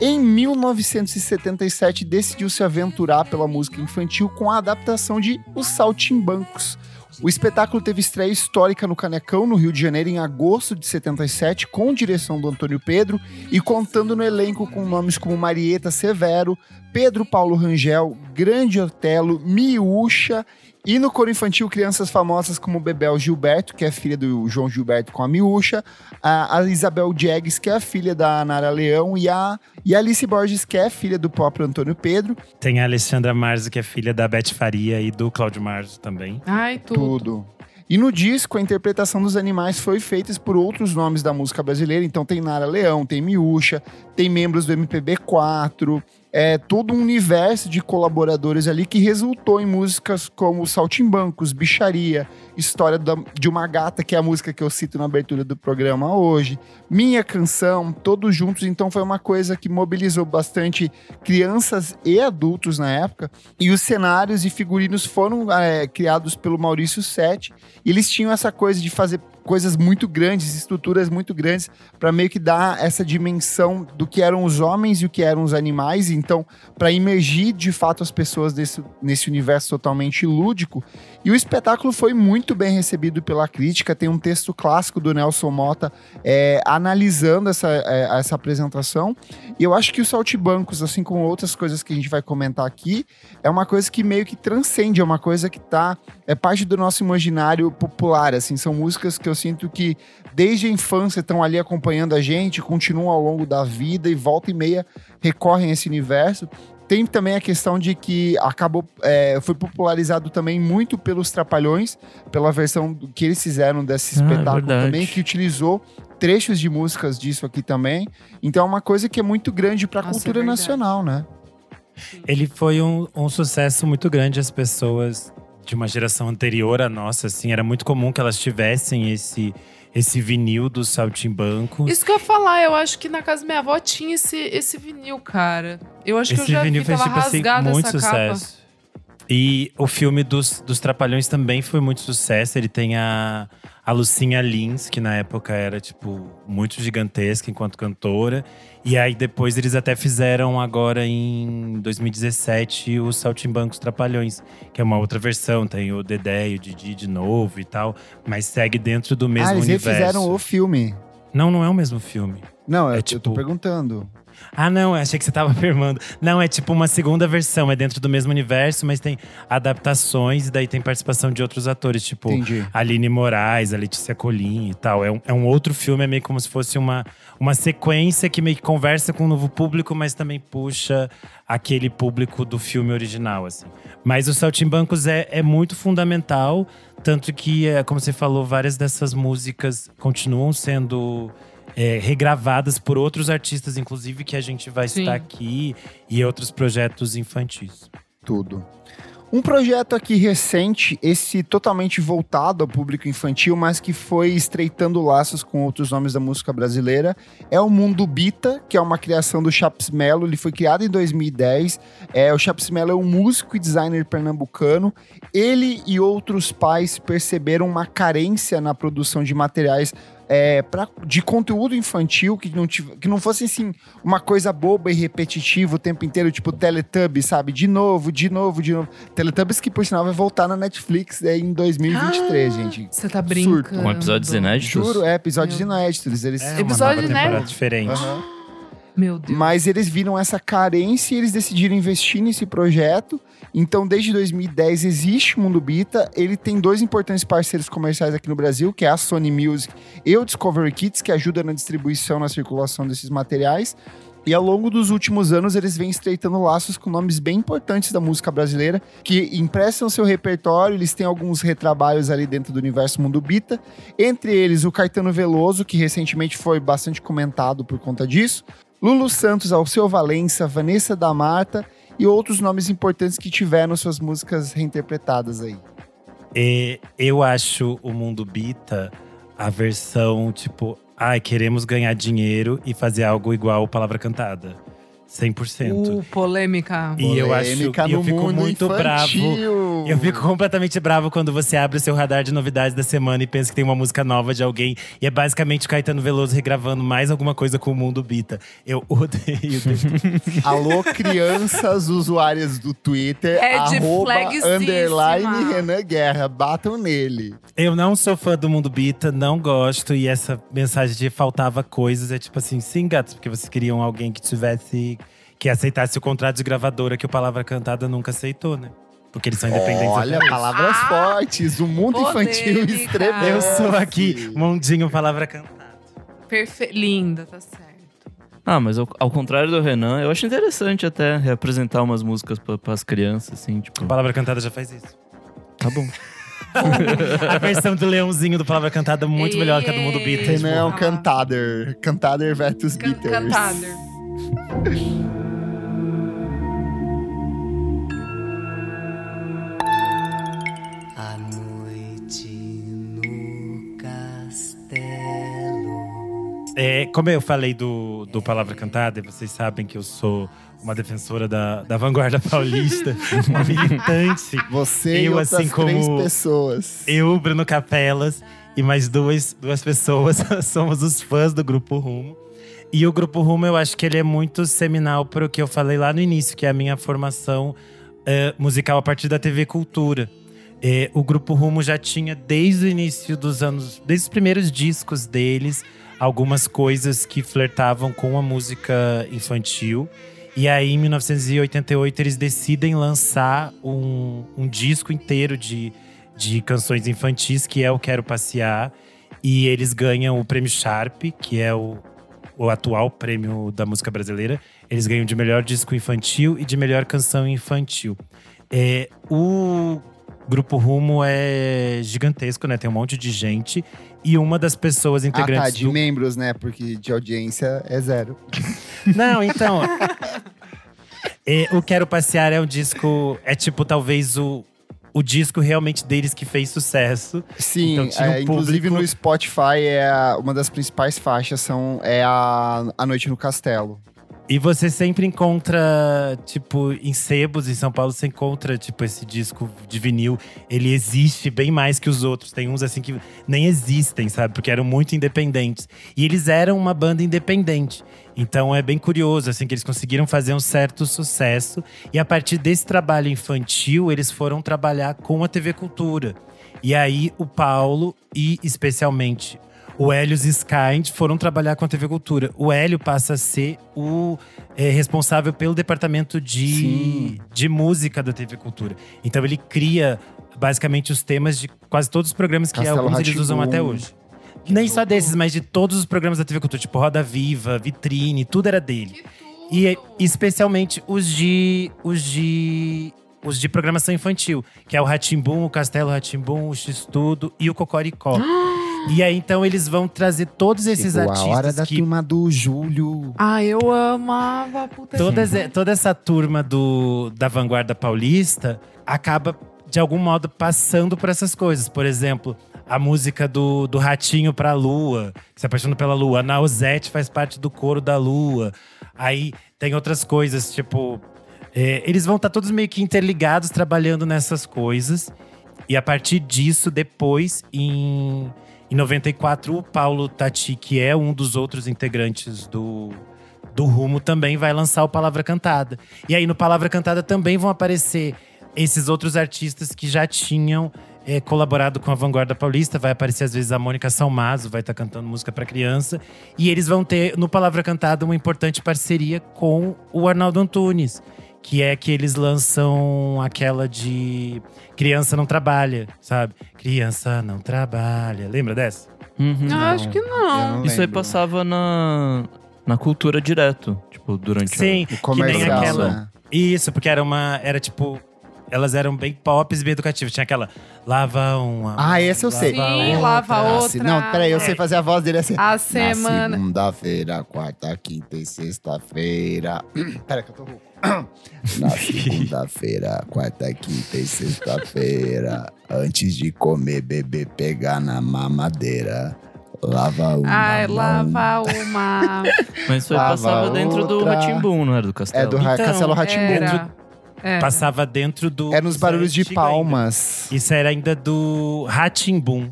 Em 1977, decidiu se aventurar pela música infantil com a adaptação de Os Saltimbancos. O espetáculo teve estreia histórica no Canecão, no Rio de Janeiro, em agosto de 77, com direção do Antônio Pedro e contando no elenco com nomes como Marieta Severo, Pedro Paulo Rangel, Grande Otelo, Miúcha e no coro infantil, crianças famosas como Bebel Gilberto, que é filha do João Gilberto com a Miúcha, a, Isabel Diegues, que é a filha da Nara Leão, e a, e a Alice Borges, que é filha do próprio Antônio Pedro. Tem a Alexandra Marzo, que é filha da Beth Faria e do Cláudio Marzo também. Ai, tudo. Tudo. E no disco, a interpretação dos animais foi feita por outros nomes da música brasileira. Então tem Nara Leão, tem Miúcha, tem membros do MPB4, é todo um universo de colaboradores ali que resultou em músicas como Saltimbancos, Bicharia, História da- de uma Gata, que é a música que eu cito na abertura do programa hoje, Minha Canção, todos juntos. Então foi uma coisa que mobilizou bastante crianças e adultos na época. E os cenários e figurinos foram é, criados pelo Maurício Sete. E eles tinham essa coisa de fazer coisas muito grandes, estruturas muito grandes, para meio que dar essa dimensão do que eram os homens e o que eram os animais. Então, para imergir de fato as pessoas desse, nesse universo totalmente lúdico. E o espetáculo foi muito bem recebido pela crítica. Tem um texto clássico do Nelson Mota é, analisando essa, é, essa apresentação. E eu acho que os saltibancos, assim como outras coisas que a gente vai comentar aqui, é uma coisa que meio que transcende, é uma coisa que tá é parte do nosso imaginário popular, assim, são músicas que eu sinto que desde a infância estão ali acompanhando a gente, continuam ao longo da vida e volta e meia recorrem a esse universo. Tem também a questão de que acabou, é, foi popularizado também muito pelos Trapalhões, pela versão do que eles fizeram desse Ah, espetáculo verdade. também, que utilizou trechos de músicas disso aqui também. Então é uma coisa que é muito grande para a é cultura verdade. nacional, né? Ele foi um, um sucesso muito grande. As pessoas de uma geração anterior à nossa, assim, era muito comum que elas tivessem esse, esse vinil dos saltimbancos. Isso que eu ia falar, eu acho que na casa da minha avó tinha esse, esse vinil, cara. Eu acho que eu Esse já vinil vi, fez, tipo assim, muito sucesso. E o filme dos, dos Trapalhões também foi muito sucesso. Ele tem a, a Lucinha Lins, que na época era, tipo, muito gigantesca enquanto cantora. E aí depois eles até fizeram agora em 2017 os Saltimbancos Trapalhões, que é uma outra versão. Tem o Dedé e o Didi de novo e tal. Mas segue dentro do mesmo ah, eles universo. refizeram o filme. Não, não é o mesmo filme. Não, É eu, eu tipo- tô perguntando. Ah, não, achei que você tava afirmando. Não, é tipo uma segunda versão, é dentro do mesmo universo, mas tem adaptações e daí tem participação de outros atores, tipo Entendi. Aline Moraes, a Letícia Colim e tal. É um, é um outro filme, é meio como se fosse uma, uma sequência que meio que conversa com um novo público, mas também puxa aquele público do filme original, assim. Mas o Saltimbancos é, é muito fundamental, tanto que, é, como você falou, várias dessas músicas continuam sendo é, regravadas por outros artistas, inclusive que a gente vai Sim. citar aqui, e outros projetos infantis. Tudo. Um projeto aqui recente, esse totalmente voltado ao público infantil, mas que foi estreitando laços com outros nomes da música brasileira, é o Mundo Bita, que é uma criação do Chaps Mello. Ele foi criado em 2010. É, o Chaps Mello é um músico e designer pernambucano. Ele e outros pais perceberam uma carência na produção de materiais é, pra, de conteúdo infantil que não, tiv- que não fosse assim uma coisa boba e repetitiva o tempo inteiro, tipo Teletubbies, sabe? De novo, de novo, de novo. Teletubbies que, por sinal, vai voltar na Netflix é, em 2023, gente. Você tá brincando. Com episódios inéditos? Juro, é, episódios Meu- inéditos. Eles... É uma Episódio nova temporada inédito. diferente. Aham. Meu Deus. Mas eles viram essa carência e eles decidiram investir nesse projeto. Então, desde 2010 existe o Mundo Bita. Ele tem dois importantes parceiros comerciais aqui no Brasil, que é a Sony Music e o Discovery Kids, que ajuda na distribuição, na circulação desses materiais. E ao longo dos últimos anos, eles vêm estreitando laços com nomes bem importantes da música brasileira, que emprestam seu repertório, eles têm alguns retrabalhos ali dentro do universo Mundo Bita. Entre eles, o Caetano Veloso, que recentemente foi bastante comentado por conta disso. Lulu Santos, Alceu Valença, Vanessa da Mata e outros nomes importantes que tiveram suas músicas reinterpretadas aí. E eu acho o Mundo Bita a versão, tipo, ai, queremos ganhar dinheiro e fazer algo igual Palavra Cantada. 100%. Uh, polêmica. E eu acho Polêmica e eu fico mundo muito bravo. infantil. Eu fico completamente bravo quando você abre o seu radar de novidades da semana e pensa que tem uma música nova de alguém. E é basicamente o Caetano Veloso regravando mais alguma coisa com o mundo Bita. Eu odeio. Alô, crianças usuárias do Twitter. Red arroba, underline Renan Guerra. Batam nele. eu não sou fã do mundo Bita, não gosto. E essa mensagem de faltava coisas é tipo assim, sim, gatos, porque vocês queriam alguém que tivesse. Que aceitasse o contrato de gravadora que o Palavra Cantada nunca aceitou, né? Porque eles são independentes. Olha, palavras Ah, fortes. O mundo infantil estremece. Eu sou aqui, mundinho Palavra Cantada. Perfe... Linda, tá certo. Ah, mas ao, ao contrário do Renan, eu acho interessante até reapresentar umas músicas pra, pras crianças, assim, tipo. Palavra Cantada já faz isso. Tá bom. A versão do leãozinho do Palavra Cantada é muito Ei, melhor que a do mundo ei. Renan é um cantader. Cantader versus Can beaters. Cantader. Como eu falei do, do Palavra Cantada, e vocês sabem que eu sou uma defensora da, da vanguarda paulista, uma militante. Você e Eu, outras assim como- três pessoas. Eu, Bruno Capelas e mais duas, duas pessoas somos os fãs do Grupo Rumo. E o Grupo Rumo, eu acho que ele é muito seminal para o que eu falei lá no início, que é a minha formação eh, musical a partir da TV Cultura. Eh, o Grupo Rumo já tinha, desde o início dos anos, desde os primeiros discos deles, algumas coisas que flertavam com a música infantil. E aí, em 1988, eles decidem lançar um, um disco inteiro de, de canções infantis, que é o Quero Passear. E eles ganham o prêmio Sharp, que é o, o atual prêmio da música brasileira. Eles ganham de melhor disco infantil e de melhor canção infantil. É, o Grupo Rumo é gigantesco, né? Tem um monte de gente. E uma das pessoas Ah, integrantes tá, de do membros, né? Porque de audiência é zero. não, então. é, o Quero Passear é um disco. É tipo, talvez o, o disco realmente deles que fez sucesso. Sim, Então tinha um é, inclusive público- no Spotify é a- uma das principais faixas são é a, a Noite no Castelo. E você sempre encontra, tipo, em sebos em São Paulo, você encontra, tipo, esse disco de vinil. Ele existe bem mais que os outros. Tem uns, assim, que nem existem, sabe? Porque eram muito independentes. E eles eram uma banda independente. Então é bem curioso, assim, que eles conseguiram fazer um certo sucesso. E a partir desse trabalho infantil, eles foram trabalhar com a TV Cultura. E aí, o Paulo e, especialmente, o Hélio Skind foram trabalhar com a TV Cultura. O Hélio passa a ser o é, responsável pelo departamento de, Sim. de música da TV Cultura. Então ele cria basicamente os temas de quase todos os programas que Castelo alguns eles usam até hoje. Nem só desses, mas de todos os programas da TV Cultura, tipo Roda Viva, Vitrine, tudo era dele. E especialmente os de os de os de programação infantil, que é o Ratimbum, o Castelo Ratimbum, o X-Tudo e o Cocoricó. e aí então eles vão trazer todos esses Chegou artistas a hora da que turma do Júlio. Ah, eu amava. Puta todas, toda essa turma do, da vanguarda paulista acaba, de algum modo, passando por essas coisas. Por exemplo, a música do, do Ratinho pra Lua, se apaixona pela Lua. A Nausete faz parte do coro da Lua. Aí tem outras coisas, tipo. é, eles vão estar todos meio que interligados, trabalhando nessas coisas. E a partir disso, depois, em, em 94, o Paulo Tati, que é um dos outros integrantes do, do Rumo, também vai lançar o Palavra Cantada. E aí, no Palavra Cantada, também vão aparecer esses outros artistas que já tinham é, colaborado com a Vanguarda Paulista. Vai aparecer, às vezes, a Mônica Salmazo, vai estar cantando música para criança. E eles vão ter, no Palavra Cantada, uma importante parceria com o Arnaldo Antunes. Que é que eles lançam aquela de Criança Não Trabalha, sabe? Criança Não Trabalha. Lembra dessa? Uhum. Ah, acho que não. Eu Isso aí passava na, na cultura direto, tipo, durante a- Sim, O que nem comercial, aquela. né? Isso, porque era uma. Era tipo. Elas eram bem pop e bem educativas. Tinha aquela. Lava uma. Ah, esse eu sei. lava Sim, outra. lava Ah, outra. se- Não, peraí, eu sei fazer a voz dele assim. A semana. Na segunda-feira, quarta, quinta e sexta-feira. Pera que eu tô rouco. Na segunda-feira, quarta, quinta e sexta-feira. Antes de comer, beber, pegar na mamadeira. Lava uma Ai, lava uma. Mas isso aí Lava passava dentro do outra. Ratimbum, não era do Castelo? É do Então, Castelo Ratimbum. Era. É. Passava dentro do. É nos barulhos de antigo ainda. palmas. Isso era ainda do Ratimbum.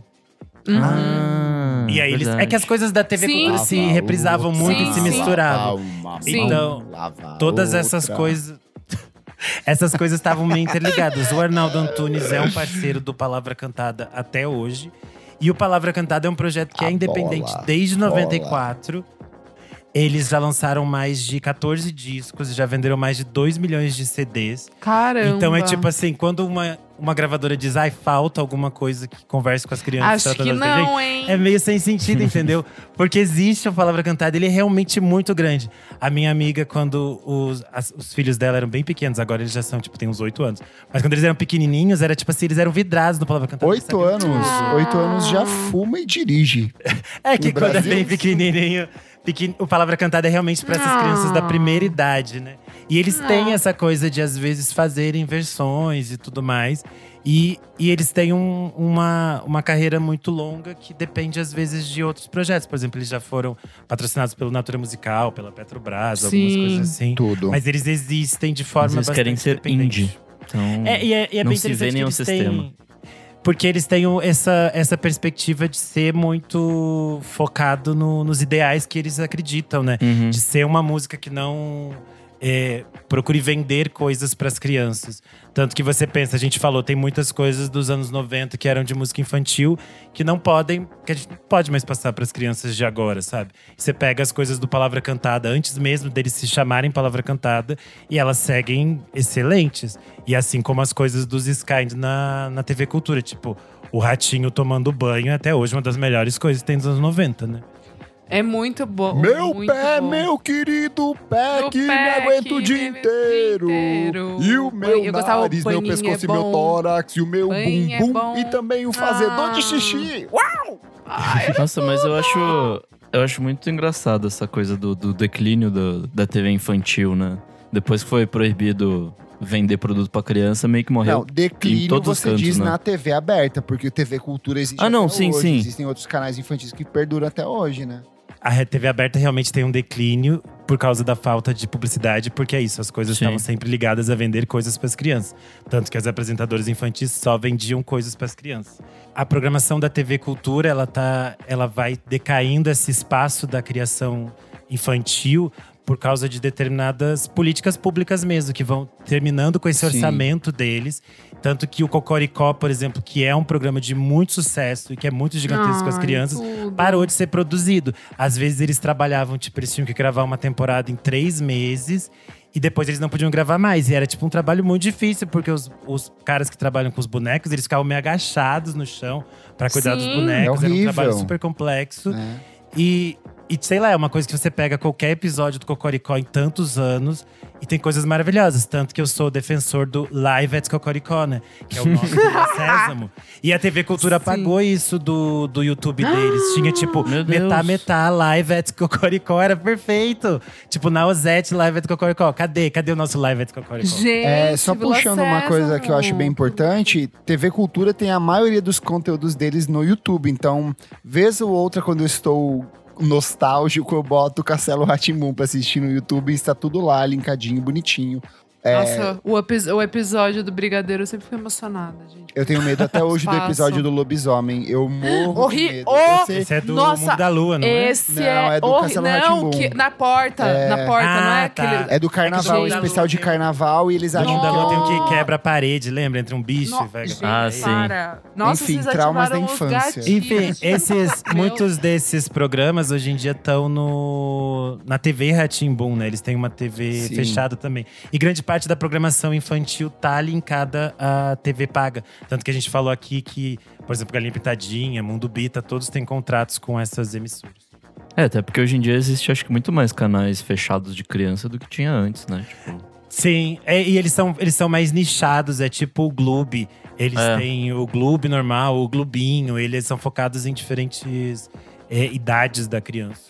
Uhum. Ah, E aí eles. É que as coisas da TV Sim, se reprisavam muito Sim, e se misturavam. Sim. Então, Todas essas coisas. Essas coisas estavam meio interligadas. O Arnaldo Antunes é um parceiro do Palavra Cantada até hoje. E o Palavra Cantada é um projeto que A é independente bola, desde bola. 94. Eles já lançaram mais de 14 discos e já venderam mais de 2 milhões de CDs. Caramba. Então é tipo assim, quando uma, uma gravadora diz, ai, falta alguma coisa que converse com as crianças. Acho que não, hein? é meio sem sentido, entendeu? Porque existe a palavra cantada, ele é realmente muito grande. A minha amiga, quando os, as- os filhos dela eram bem pequenos, agora eles já são, tipo, tem uns oito anos. Mas quando eles eram pequenininhos, era tipo assim, eles eram vidrados no palavra cantada. Oito anos. Ah. Oito anos já fuma e dirige. É que No quando Brasil, é bem sim. pequenininho, pequen... o palavra cantada é realmente para essas Ah. crianças da primeira idade, né? E eles Ah. têm essa coisa de, às vezes, fazerem versões e tudo mais. E, e eles têm um- uma, uma carreira muito longa que depende, às vezes, de outros projetos. Por exemplo, eles já foram patrocinados pelo Natura Musical, pela Petrobras, algumas Sim. coisas assim. Tudo. Mas eles existem de Mas forma eles querem ser independente. indie. Então, É, e é, e é Não bem se vê nenhum sistema. têm. Porque eles têm essa, essa perspectiva de ser muito focado no- nos ideais que eles acreditam, né? uhum. De ser uma música que não é, procure vender coisas para as crianças. Tanto que você pensa, a gente falou, tem muitas coisas dos anos 90 que eram de música infantil que não podem, que a gente não pode mais passar para as crianças de agora, sabe? Você pega as coisas do Palavra Cantada antes mesmo deles se chamarem Palavra Cantada e elas seguem excelentes. E assim como as coisas dos Sky na, na TV Cultura, tipo, o ratinho tomando banho é até hoje uma das melhores coisas que tem dos anos 90, né? É muito bom. Meu muito pé, bom. meu querido pé, Meu que me pé aguenta que o dia me- inteiro. inteiro. E o meu Eu nariz, meu paninho pescoço é e meu tórax, e o meu Paninho é bumbum. bom. E também o fazedor Ah. de xixi. Nossa, mas eu acho, eu acho muito engraçado essa coisa do, do declínio do- da TV infantil, né? Depois que foi proibido vender produto pra criança, meio que morreu. Não, declínio em todos os você cantos, diz né? na TV aberta, porque TV Cultura existe Ah, não, até sim, hoje. sim. Existem outros canais infantis que perduram até hoje, né? A TV aberta realmente tem um declínio por causa da falta de publicidade, porque é isso, as coisas Sim. estavam sempre ligadas a vender coisas para as crianças. Tanto que as apresentadoras infantis só vendiam coisas para as crianças. A programação da TV Cultura, ela tá, ela vai decaindo esse espaço da criação infantil por causa de determinadas políticas públicas mesmo, que vão terminando com esse Sim. orçamento deles. Tanto que o Cocoricó, por exemplo, que é um programa de muito sucesso e que é muito gigantesco com as crianças, tudo. parou de ser produzido. Às vezes eles trabalhavam, tipo, eles tinham que gravar uma temporada em três meses e depois eles não podiam gravar mais. E era, tipo, um trabalho muito difícil, porque os, os caras que trabalham com os bonecos, eles ficavam meio agachados no chão pra cuidar dos Sim. bonecos. É era um trabalho super complexo. É. E, e sei lá, é uma coisa que você pega qualquer episódio do Cocoricó em tantos anos e tem coisas maravilhosas. Tanto que eu sou defensor do Live at Cocoricó, né? Que é o nome do Sésamo. E a TV Cultura Sim. apagou isso do, do YouTube deles. Tinha tipo, metá, metá, Live at Cocoricó. Era perfeito. Tipo, na Ozette, Live at Cocoricó. Cadê? Cadê o nosso Live at Cocoricó? Gente, É, só puxando uma coisa que eu acho bem importante, TV Cultura tem a maioria dos conteúdos deles no YouTube. Então, vez ou outra, quando eu estou nostálgico, eu boto o Castelo Ratimbum pra assistir no YouTube e está tudo lá, linkadinho, bonitinho. É, Nossa, o, o episódio do Brigadeiro eu sempre fico emocionada, gente. eu tenho medo até hoje do episódio do lobisomem. Eu morro de Horri- medo. Oh! Eu sei- Esse é do Nossa, Mundo da Lua, não é? Esse Não, é, é do horri- Castelo Não, que, na porta, É. na porta, não é Ah, tá. aquele… É do carnaval, É especial de carnaval, e eles acham Mundo da que Lua é tem um o- que quebra a parede, lembra? Entre um bicho No- e Ah, sim. para. Nossa, Enfim, traumas da infância. Enfim, esses, muitos desses programas hoje em dia estão no na TV Ratimbum, né? Eles têm uma TV Sim. fechada também. E grande parte da programação infantil tá linkada à TV paga. Tanto que a gente falou aqui que, por exemplo, Galinha Pitadinha, Mundo Bita, todos têm contratos com essas emissoras. É, até porque hoje em dia existe, acho que, muito mais canais fechados de criança do que tinha antes, né? Tipo, Sim, é, e eles são, eles são mais nichados, é tipo o Gloob. Eles É. têm o Gloob normal, o Glubinho, eles são focados em diferentes é, idades da criança.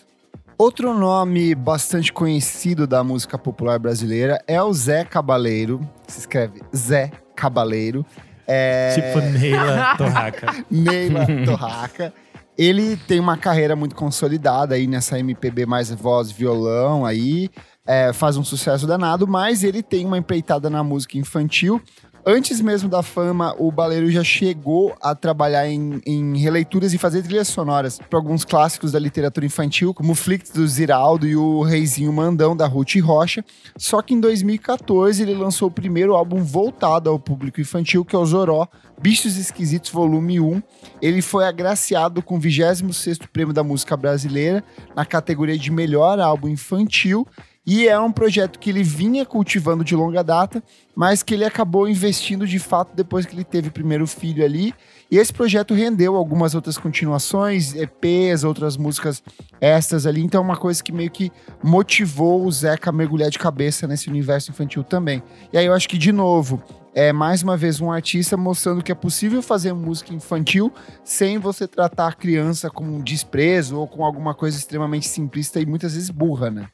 Outro nome bastante conhecido da música popular brasileira é o Zé Cabaleiro. Se escreve Zé Cabaleiro. É... Tipo Neila Torraca. Neila Torraca. Ele tem uma carreira muito consolidada aí nessa MPB mais voz, violão aí. é, faz um sucesso danado, mas ele tem uma empreitada na música infantil. Antes mesmo da fama, o Baleiro já chegou a trabalhar em, em releituras e fazer trilhas sonoras para alguns clássicos da literatura infantil, como o Flicks do Ziraldo e o Reizinho Mandão, da Ruth Rocha. Só que em 2014 ele lançou o primeiro álbum voltado ao público infantil, que é o Zoró, Bichos Esquisitos Volume 1. Ele foi agraciado com o 26º Prêmio da Música Brasileira na categoria de Melhor Álbum Infantil e é um projeto que ele vinha cultivando de longa data, mas que ele acabou investindo de fato depois que ele teve o primeiro filho ali. E esse projeto rendeu algumas outras continuações, EPs, outras músicas extras ali. Então é uma coisa que meio que motivou o Zeca a mergulhar de cabeça nesse universo infantil também. E aí eu acho que, de novo, é mais uma vez um artista mostrando que é possível fazer música infantil sem você tratar a criança com um desprezo ou com alguma coisa extremamente simplista e muitas vezes burra, né?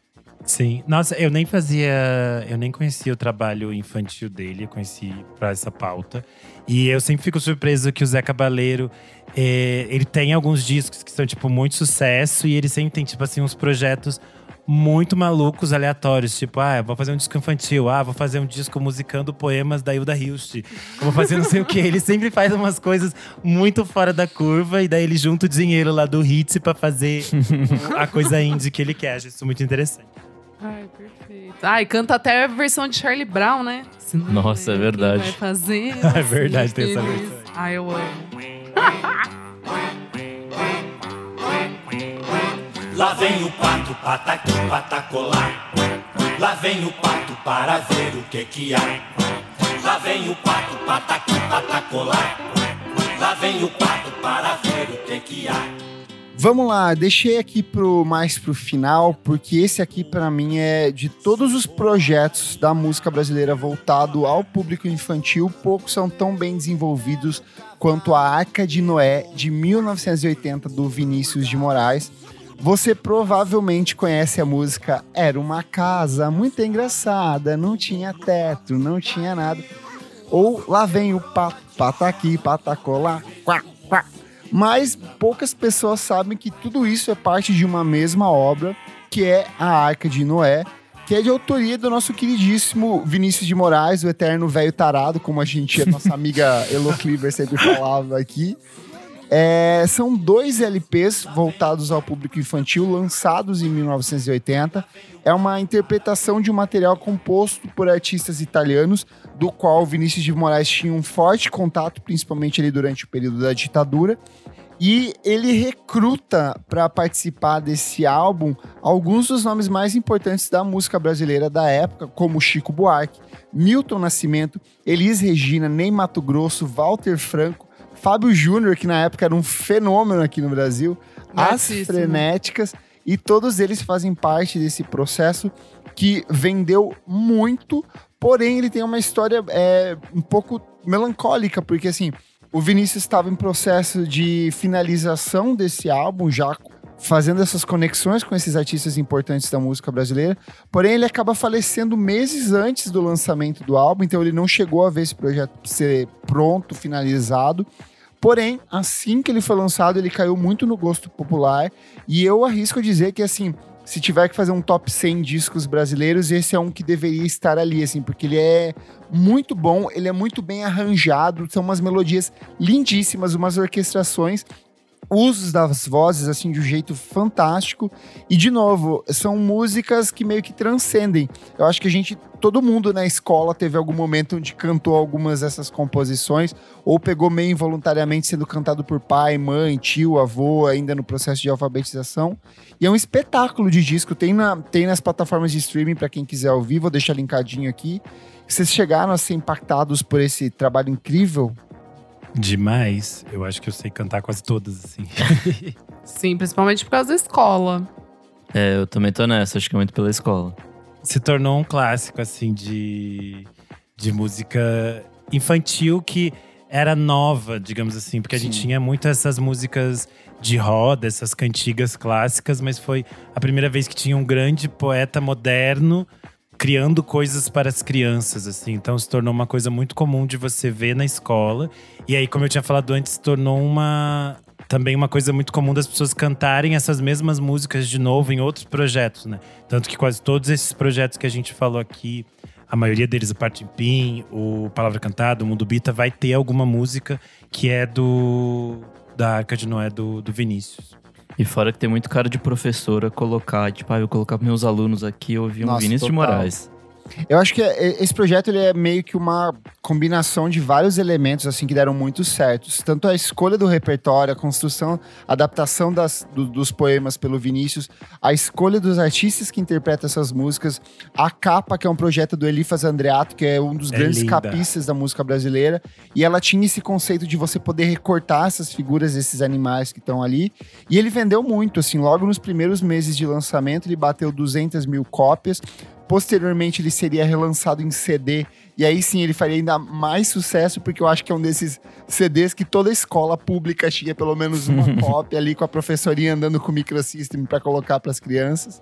Sim. Nossa, eu nem fazia. Eu nem conhecia o trabalho infantil dele, eu conheci pra essa pauta. E eu sempre fico surpreso que o Zé Cabaleiro. É, ele tem alguns discos que são, tipo, muito sucesso, e ele sempre tem, tipo assim, uns projetos muito malucos, aleatórios. Tipo, ah, vou fazer um disco infantil. Ah, vou fazer um disco musicando poemas da Hilda Hilst. Vou fazer não sei o quê. Ele sempre faz umas coisas muito fora da curva. E daí ele junta o dinheiro lá do Hits pra fazer a coisa indie que ele quer. Acho isso muito interessante. Ai, perfeito. Ai, canta até a versão de Charlie Brown, né? Nossa, é verdade. Vai fazer. É verdade, tem essa versão. Ai, eu amo. Lá vem o pato, pataqui, patacolar. Lá vem o pato para ver o que que há. Lá vem o pato, pataqui, patacolar. Lá vem o pato para ver o que que há. Vamos lá, deixei aqui pro mais pro final, porque esse aqui pra mim é de todos os projetos da música brasileira voltado ao público infantil, poucos são tão bem desenvolvidos quanto a Arca de Noé de 1980 do Vinícius de Moraes. Você provavelmente conhece a música Era uma casa muito engraçada, não tinha teto, não tinha nada. Ou Lá vem o pato, pataqui, patacolá, quá, quá. Mas poucas pessoas sabem que tudo isso é parte de uma mesma obra, que é a Arca de Noé, que é de autoria do nosso queridíssimo Vinícius de Moraes, o eterno velho tarado, como a gente, a nossa amiga Elo Cleaver sempre falava aqui. É, são dois LPs voltados ao público infantil, lançados em 1980. É uma interpretação de um material composto por artistas italianos, do qual Vinícius de Moraes tinha um forte contato, principalmente ali durante o período da ditadura. E ele recruta para participar desse álbum alguns dos nomes mais importantes da música brasileira da época, como Chico Buarque, Milton Nascimento, Elis Regina, Ney Mato Grosso, Walter Franco, Fábio Júnior, que na época era um fenômeno aqui no Brasil, As. Frenéticas, e todos eles fazem parte desse processo que vendeu muito, porém ele tem uma história é, um pouco melancólica, porque assim, o Vinícius estava em processo de finalização desse álbum, já fazendo essas conexões com esses artistas importantes da música brasileira. Porém, ele acaba falecendo meses antes do lançamento do álbum, então ele não chegou a ver esse projeto ser pronto, finalizado. Porém, assim que ele foi lançado, ele caiu muito no gosto popular. E eu arrisco dizer que, assim, se tiver que fazer um top 100 discos brasileiros, esse é um que deveria estar ali, assim, porque ele é muito bom, ele é muito bem arranjado, são umas melodias lindíssimas, umas orquestrações usos das vozes assim de um jeito fantástico. E de novo são músicas que meio que transcendem. Eu acho que a gente todo mundo na escola teve algum momento onde cantou algumas dessas composições ou pegou meio involuntariamente sendo cantado por pai mãe tio avô ainda no processo de alfabetização. E é um espetáculo de disco. Tem na tem nas plataformas de streaming para quem quiser ouvir. Vou deixar linkadinho aqui. Vocês chegaram a ser impactados por esse trabalho incrível Demais. Eu acho que eu sei cantar quase todas, assim. Sim, principalmente por causa da escola. É, eu também tô nessa, acho que é muito pela escola. Se tornou um clássico, assim, de, de música infantil que era nova, digamos assim. Porque a gente tinha muito essas músicas de roda, essas cantigas clássicas, mas foi a primeira vez que tinha um grande poeta moderno criando coisas para as crianças, assim. Então se tornou uma coisa muito comum de você ver na escola. E aí, como eu tinha falado antes, se tornou uma também uma coisa muito comum das pessoas cantarem essas mesmas músicas de novo em outros projetos, né? Tanto que quase todos esses projetos que a gente falou aqui, a maioria deles, o Parte em Pim, o Palavra Cantada, o Mundo Bita, vai ter alguma música que é do da Arca de Noé do, do Vinícius. E fora que tem muito cara de professora colocar, tipo, ah, eu vou colocar meus alunos aqui e ouvir um Nossa, Vinícius de total. Moraes. Eu acho que é- esse projeto ele é meio que uma combinação de vários elementos assim que deram muito certos. Tanto a escolha do repertório, a construção, a adaptação das- do- dos poemas pelo Vinícius, a escolha dos artistas que interpretam essas músicas, a capa, que é um projeto do Elifas Andreato, que é um dos É grandes linda. capistas da música brasileira. E ela tinha esse conceito de você poder recortar essas figuras desses animais que estão ali. E ele vendeu muito, assim, logo nos primeiros meses de lançamento, ele bateu 200 mil cópias. Posteriormente, ele seria relançado em CD. E aí sim, ele faria ainda mais sucesso, porque eu acho que é um desses CDs que toda escola pública tinha pelo menos uma cópia ali com a professorinha andando com o microsystem para colocar para as crianças.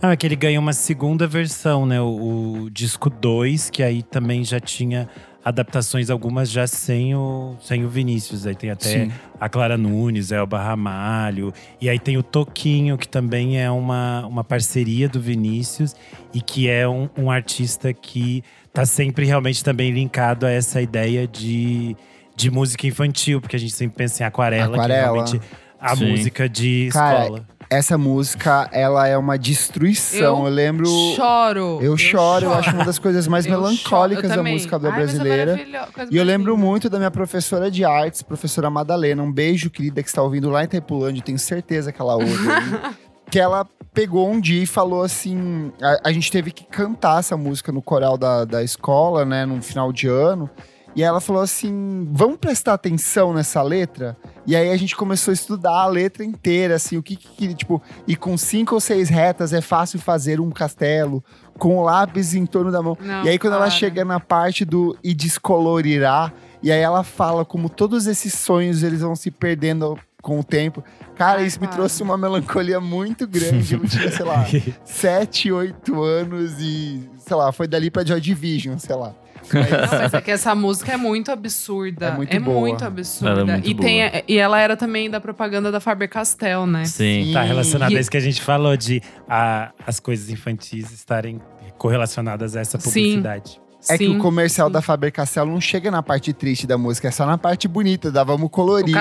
Ah, é que ele ganhou uma segunda versão, né? O, o disco 2, que aí também já tinha adaptações, algumas já sem o, sem o Vinícius. Aí tem até Sim. a Clara Nunes, Elba Ramalho. E aí tem o Toquinho, que também é uma, uma parceria do Vinícius e que é um, um artista que tá sempre realmente também linkado a essa ideia de, de música infantil, porque a gente sempre pensa em aquarela, Aquarela. que é realmente a Sim. música de Cara, escola. Essa música, ela é uma destruição. Eu, Eu lembro. Choro. Eu choro, eu acho uma das coisas mais Eu melancólicas. Eu da música Ai, é brasileira. coisa E eu lembro muito da minha professora de artes, professora Madalena. Um beijo, querida, que está ouvindo lá em Taipulândia. Tenho certeza que ela ouve. que ela pegou um dia e falou assim: a, a gente teve que cantar essa música no coral da, da escola, né, no final de ano. E ela falou assim: vamos prestar atenção nessa letra? E aí a gente começou a estudar a letra inteira, assim, o que que, tipo, e com cinco ou seis retas é fácil fazer um castelo, com o lápis em torno da mão. Não, e aí quando ela para. chega na parte do e descolorirá, e aí ela fala como todos esses sonhos eles vão se perdendo com o tempo. Cara, Ai, isso me para. trouxe uma melancolia muito grande. Eu tinha, sei lá, sete, oito anos e, sei lá, foi dali pra Joy Division, sei lá. Não, mas é que essa música é muito absurda. É muito boa. muito absurda. Ela é muito e, tem, e ela era também da propaganda da Faber-Castell, né? Sim. Tá relacionado E- a isso que a gente falou de a, as coisas infantis estarem correlacionadas a essa Sim. publicidade. É que Sim, o comercial sim. da Faber-Castell não chega na parte triste da música, é só na parte bonita, da vamos colorir,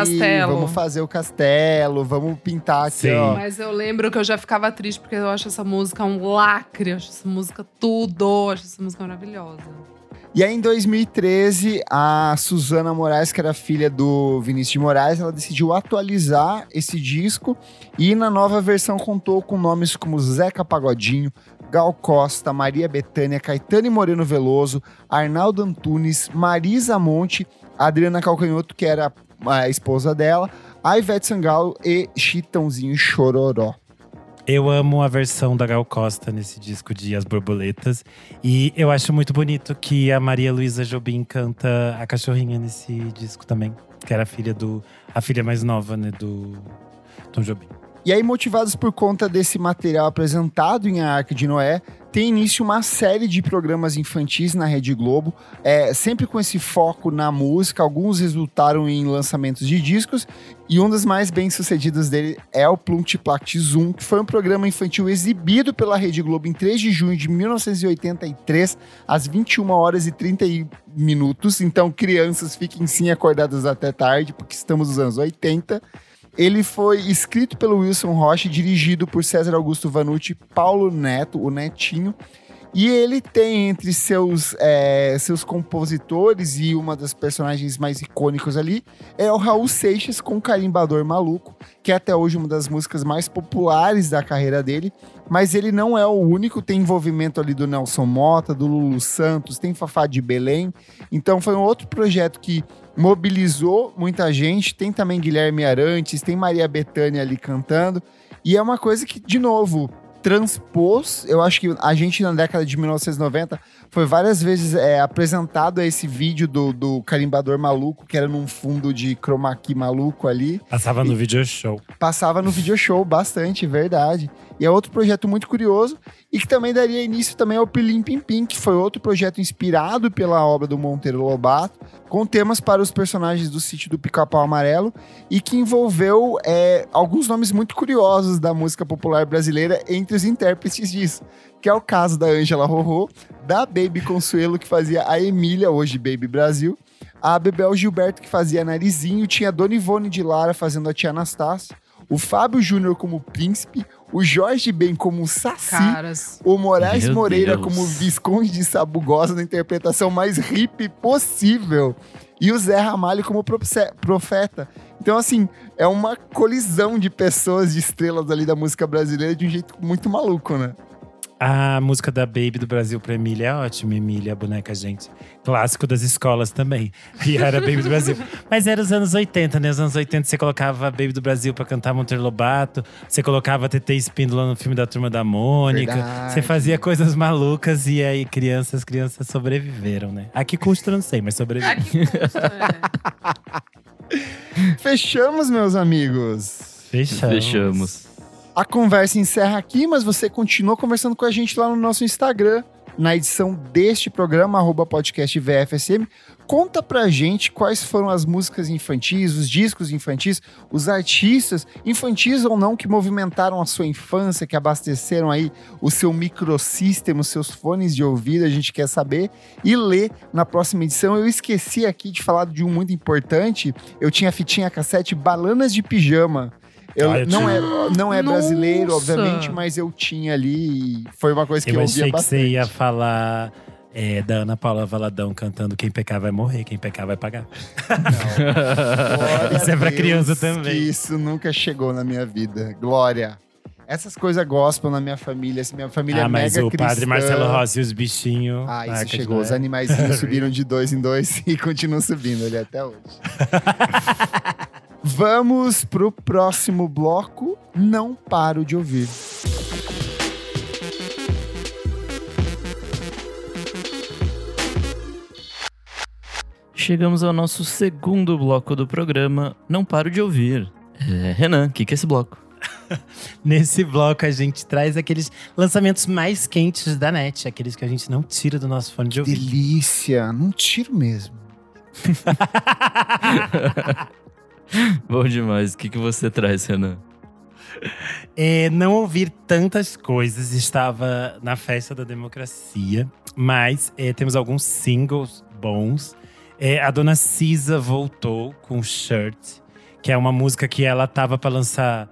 vamos fazer o castelo, vamos pintar aqui, Sim. ó. Mas eu lembro que eu já ficava triste porque eu acho essa música um lacre, eu acho essa música tudo, eu acho essa música maravilhosa. E aí, em 2013, a Suzana Moraes, que era filha do Vinícius de Moraes, ela decidiu atualizar esse disco e na nova versão contou com nomes como Zeca Pagodinho, Gal Costa, Maria Bethânia, Caetane Moreno Veloso, Arnaldo Antunes, Marisa Monte, Adriana Calcanhoto, que era a esposa dela, a Ivete Sangalo e Chitãozinho Chororó. Eu amo a versão da Gal Costa nesse disco de As Borboletas. E eu acho muito bonito que a Maria Luísa Jobim canta a cachorrinha nesse disco também. Que era a filha do. A filha mais nova, né, do Tom Jobim. E aí, motivados por conta desse material apresentado em A Arca de Noé, tem início uma série de programas infantis na Rede Globo, é, sempre com esse foco na música. Alguns resultaram em lançamentos de discos, e um dos mais bem sucedidos dele é o Plunct Plact Zoom, que foi um programa infantil exibido pela Rede Globo em 3 de junho de 1983, às 21 horas e 30 minutos. Então, crianças, fiquem sim acordadas até tarde, porque estamos nos anos 80. Ele foi escrito pelo Wilson Rocha dirigido por César Augusto Vanucci, Paulo Neto, o Netinho. E ele tem entre seus, é, seus compositores e uma das personagens mais icônicos ali é o Raul Seixas com Carimbador Maluco, que é até hoje uma das músicas mais populares da carreira dele. Mas ele não é o único, tem envolvimento ali do Nelson Mota, do Lulu Santos, tem Fafá de Belém. Então foi um outro projeto que mobilizou muita gente. Tem também Guilherme Arantes, tem Maria Bethânia ali cantando. E é uma coisa que, de novo, transpôs. Eu acho que a gente, na década de 1990, foi várias vezes é, apresentado esse vídeo do, do carimbador maluco, que era num fundo de chroma key maluco ali. Passava no video show. Passava no video show bastante, verdade. E é outro projeto muito curioso e que também daria início também ao Pilim Pim Pim, que foi outro projeto inspirado pela obra do Monteiro Lobato, com temas para os personagens do sítio do Pica-Pau Amarelo e que envolveu é, alguns nomes muito curiosos da música popular brasileira entre os intérpretes disso. Que é o caso da Ângela Rorô, da Baby Consuelo, que fazia a Emília, hoje Baby Brasil, a Bebel Gilberto, que fazia Narizinho, tinha a Dona Ivone de Lara fazendo a tia Anastácia, o Fábio Júnior como Príncipe, o Jorge Ben como Saci, Caras. o Moraes Meu Moreira Deus. como Visconde de Sabugosa na interpretação mais hippie possível. E o Zé Ramalho como profe- profeta. Então, assim, é uma colisão de pessoas, de estrelas ali da música brasileira de um jeito muito maluco, né? A música da Baby do Brasil pra Emília é ótima, Emília, a boneca, gente. Clássico das escolas também. E era Baby do Brasil. Mas era os anos 80, né? Os anos 80 você colocava a Baby do Brasil pra cantar Monteiro Lobato. Você colocava a TT Espíndola no filme da Turma da Mônica. Verdade. Você fazia coisas malucas e aí crianças, crianças sobreviveram, né? A que custa, eu não sei, mas sobreviveram. Aqui custa, é. Fechamos, meus amigos. Fechamos. Fechamos. A conversa encerra aqui, mas você continua conversando com a gente lá no nosso Instagram, na edição deste programa, arroba podcast VFSM. Conta pra gente quais foram as músicas infantis, os discos infantis, os artistas, infantis ou não, que movimentaram a sua infância, que abasteceram aí o seu microsistema, os seus fones de ouvido, a gente quer saber e ler na próxima edição. Eu esqueci aqui de falar de um muito importante, eu tinha a fitinha cassete Balanas de Pijama. Eu, Ah, eu não, tinha. é, não é brasileiro, Nossa! obviamente, mas eu tinha ali e foi uma coisa que eu, Eu ouvia achei que você ia falar é, da Ana Paula Valadão cantando Quem pecar vai morrer, quem pecar vai pagar. Isso é pra Deus criança também. Que isso nunca chegou na minha vida. Glória. Essas coisas gospel na minha família. Minha família ah, é mas mega o padre cristã. Marcelo Rossi e os bichinhos. Ah, isso chegou. Os animaizinhos subiram de dois em dois e continuam subindo ali até hoje. Vamos pro próximo bloco. Não paro de ouvir. Chegamos ao nosso segundo bloco do programa. Não paro de ouvir. É, Renan, o que, que é esse bloco? Nesse bloco a gente traz aqueles lançamentos mais quentes da net, aqueles que a gente não tira do nosso fone de ouvido. Delícia. Não tiro mesmo. Bom demais. O que, que você traz, Renan? É, não ouvir tantas coisas estava na festa da democracia, mas é, temos alguns singles bons. É, a dona Cisa voltou com Shirt, que é uma música que ela tava para lançar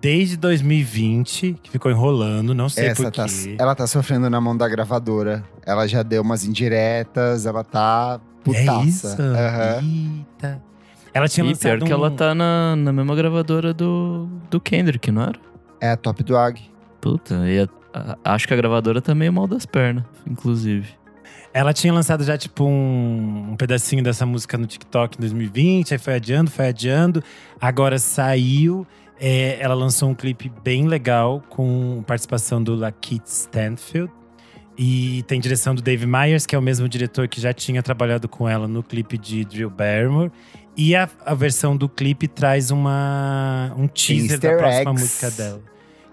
desde 2020, que ficou enrolando, não sei Essa por tá, quê. ela tá sofrendo na mão da gravadora. Ela já deu umas indiretas, ela tá putaça. É isso? Aham. Eita. Ela tinha E lançado pior que ela um- tá na, na mesma gravadora do, do Kendrick, não era? É a Top Dog. Puta, e a- a- acho que a gravadora tá meio mal das pernas, inclusive. Ela tinha lançado já, tipo, um, um pedacinho dessa música no TikTok em 2020, aí foi adiando, foi adiando. Agora saiu. é, ela lançou um clipe bem legal com participação do Lakeith Stanfield. E tem direção do Dave Myers, que é o mesmo diretor que já tinha trabalhado com ela no clipe de Drew Barrymore. E a, a versão do clipe traz uma, um teaser da Easter próxima eggs. música dela.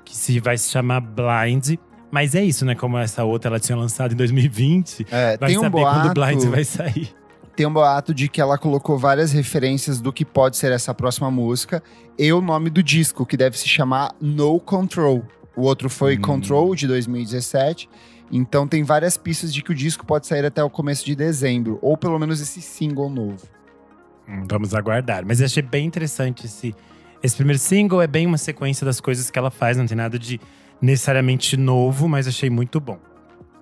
Que se, vai se chamar Blind. Mas é isso, né? Como essa outra ela tinha lançado em 2020. É, Vai tem um saber boato, quando Blind vai sair. tem um boato de que ela colocou várias referências do que pode ser essa próxima música e o nome do disco, que deve se chamar No Control. O outro foi Hum. Control, de 2017. Então tem várias pistas de que o disco pode sair até o começo de dezembro, ou pelo menos esse single novo. Vamos aguardar. Mas achei bem interessante esse, esse primeiro single. É bem uma sequência das coisas que ela faz. Não tem nada de necessariamente novo, mas achei muito bom.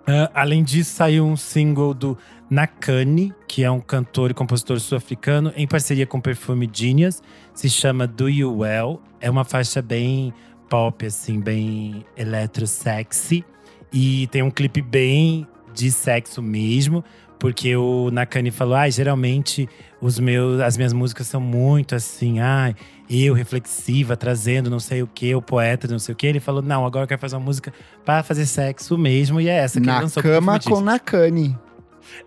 Ah, além disso, saiu um single do Nakani, que é um cantor e compositor sul-africano, em parceria com o Perfume Genius. Se chama Do You Well. É uma faixa bem pop, assim, bem eletro-sexy. E tem um clipe bem de sexo mesmo, porque o Nakani falou: ah, geralmente os meus, as minhas músicas são muito assim, ai, eu reflexiva, trazendo não sei o que, o poeta, não sei o que. Ele falou: não, agora eu quero fazer uma música para fazer sexo mesmo, e é essa que ele Na lançou cama com Nakani.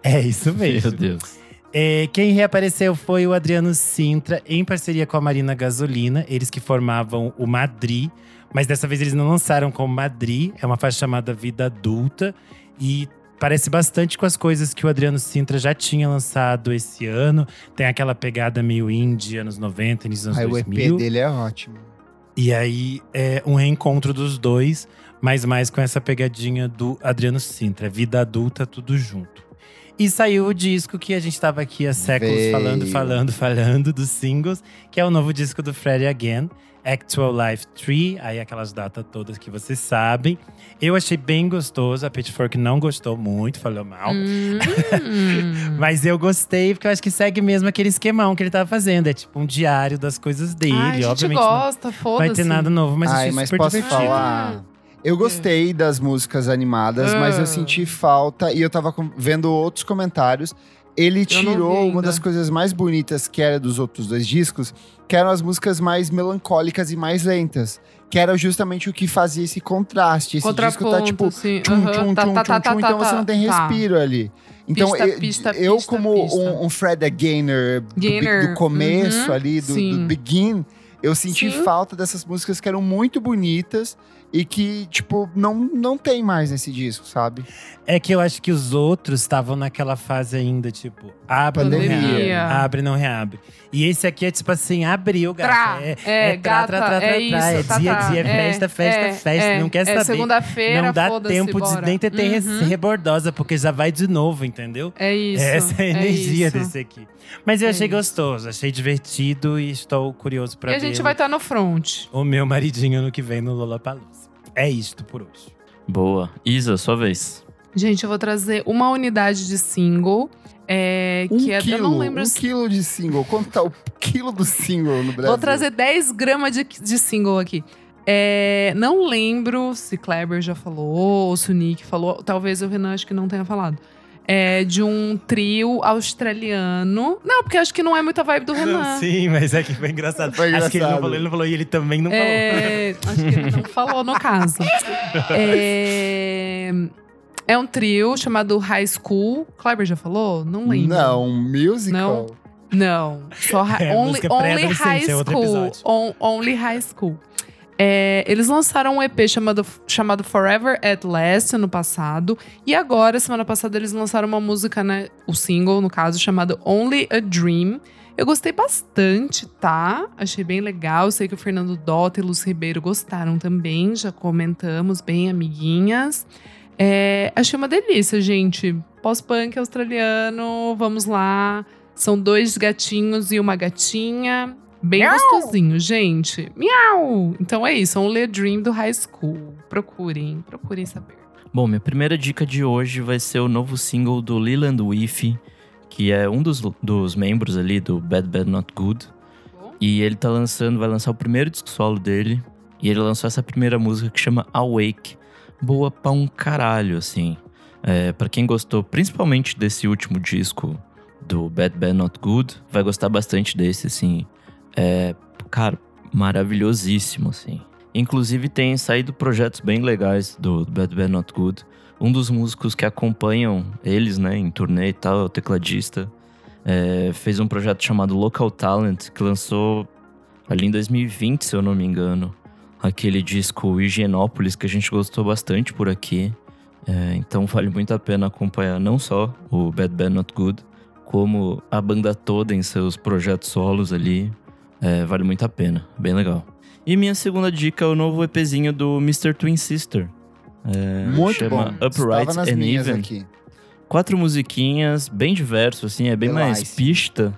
É isso mesmo. Meu Deus. É, quem reapareceu foi o Adriano Sintra, em parceria com a Marina Gasolina. Eles que formavam o Madri. Mas dessa vez eles não lançaram como Madri. É uma faixa chamada Vida Adulta. E parece bastante com as coisas que o Adriano Sintra já tinha lançado esse ano. Tem aquela pegada meio indie, anos 90, início dos Aí anos o 2000. EP dele é ótimo. E aí é um reencontro dos dois, mas mais com essa pegadinha do Adriano Sintra, vida adulta, tudo junto. E saiu o disco que a gente estava aqui há séculos Veio. falando, falando, falando dos singles, que é o novo disco do Freddy Again, Actual Life 3, aí aquelas datas todas que vocês sabem. Eu achei bem gostoso, a Pitchfork não gostou muito, falou mal. Hum. Mas eu gostei, porque eu acho que segue mesmo aquele esquemão que ele tava fazendo. É tipo um diário das coisas dele. Ai, a gente Obviamente gosta, foda-se. vai ter nada novo, mas Ai, achei mas super posso divertido. falar? Eu gostei das músicas animadas, mas eu Ah. senti falta. E eu tava vendo outros comentários. Ele tirou uma das coisas mais bonitas que era dos outros dois discos, que eram as músicas mais melancólicas e mais lentas. Que era justamente o que fazia esse contraste. Esse disco tá tipo. Tchum, tchum, tá, tchum, tá, tchum, tá, tchum, então você não tem respiro ali. Então, Pista, eu, pista, eu pista, como. Um, um Fred Againer do, bi- Gainer, do começo uhum, ali, do, do begin, eu senti Sim. falta dessas músicas que eram muito bonitas e que, tipo, não, não tem mais nesse disco, sabe? É que eu acho que os outros estavam naquela fase ainda, tipo, abre, não reabre. Abre, não reabre. E esse aqui é tipo assim, abriu, Trá, gata. É, é, é trá, gata, trá, trá, é isso. É tá, dia, tá, dia, é, festa, festa, é, festa. é, não quer é saber. segunda-feira, Não dá tempo de bora. nem ter ter Uhum. rebordosa, porque já vai de novo, entendeu? É isso. Essa é a energia isso. desse aqui. Mas eu É achei isso. gostoso, achei divertido e estou curioso pra E a ver gente vai estar no front. o meu maridinho no que vem no Lollapalooza. É isto por hoje. Boa. Isa, sua vez. Gente, eu vou trazer uma unidade de single. É, Um que é, quilo, eu não lembro um se. quilo de single. Quanto tá o quilo do single no Brasil? Vou trazer 10 gramas de, de single aqui. É, não lembro se Kleber já falou ou se o Nick falou. Talvez o Renan acho que não tenha falado. É de um trio australiano. Não, porque acho que não é muita vibe do Renan. Sim, mas é que foi engraçado. Foi Acho que ele não engraçado. falou, ele não falou e ele também não falou. É, acho que ele não falou no caso. É, é um trio chamado High School. Kleber já falou? Não lembro. Não, um musical. Não? Não. Só É, only, only High é School. On- only High School. É, eles lançaram um EP chamado, chamado Forever at Last ano passado. E agora, semana passada, eles lançaram uma música, né? O single, no caso, chamado Only a Dream. Eu gostei bastante, tá? Achei bem legal. Sei que o Fernando Dota e Luz Ribeiro gostaram também. Já comentamos bem, amiguinhas. É, achei uma delícia, gente. Pós-punk australiano, vamos lá. São dois gatinhos e uma gatinha. Bem gostosinho, gente. Miau! Então é isso, Only a Dream do High School. Procurem, procurem saber. Bom, minha primeira dica de hoje vai ser o novo single do Leland Whiff, que é um dos, dos membros ali do Bad Bad Not Good. Bom. E ele tá lançando, vai lançar o primeiro disco solo dele. E ele lançou essa primeira música que chama Awake. Boa pra um caralho, assim. É, para quem gostou principalmente desse último disco do Bad Bad Not Good, vai gostar bastante desse, assim. É, cara, maravilhosíssimo, assim. Inclusive tem saído projetos bem legais do Bad Bad Not Good. Um dos músicos que acompanham eles, né, em turnê e tal, é o tecladista, é, fez um projeto chamado Local Talent, que lançou ali em 2020, se eu não me engano. Aquele disco Higienópolis, que a gente gostou bastante por aqui. É, então vale muito a pena acompanhar não só o Bad Bad Not Good, como a banda toda em seus projetos solos ali. É, vale muito a pena, bem legal. E minha segunda dica é o novo EPzinho do Mr. Twin Sister. É, Muito chama bom. Upright and Even. aqui. Quatro musiquinhas, bem diverso, assim, é bem mais pista.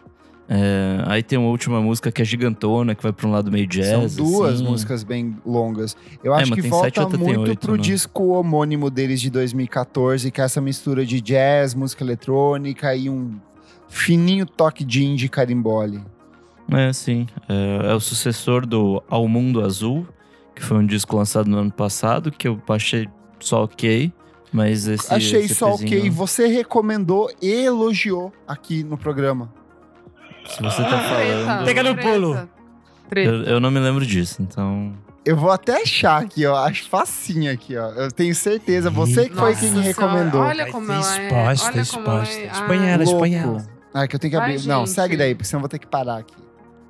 É, aí tem uma última música que é gigantona, que vai pra um lado meio jazz. São duas assim. músicas bem longas. Eu É, acho mas que volta sete, muito oito, pro né? disco homônimo deles de 2014, que é essa mistura de jazz, música eletrônica e um fininho toque de indie carimbole. É, sim. É, é o sucessor do Ao Mundo Azul, que foi um disco lançado no ano passado, que eu achei só ok. Mas esse. Achei esse só EPzinho, ok. Você recomendou e elogiou aqui no programa. Se você tá falando. Pega no pulo. Eu, eu não me lembro disso, então. Eu vou até achar aqui, ó. Acho facinho aqui, ó. Eu tenho certeza. Você que foi Nossa quem Senhora, recomendou. Olha como ela é. exposta, Olha como ela exposta. é. Expõe Ah. Ah, que eu tenho que abrir. Não, gente. segue daí, porque senão eu vou ter que parar aqui.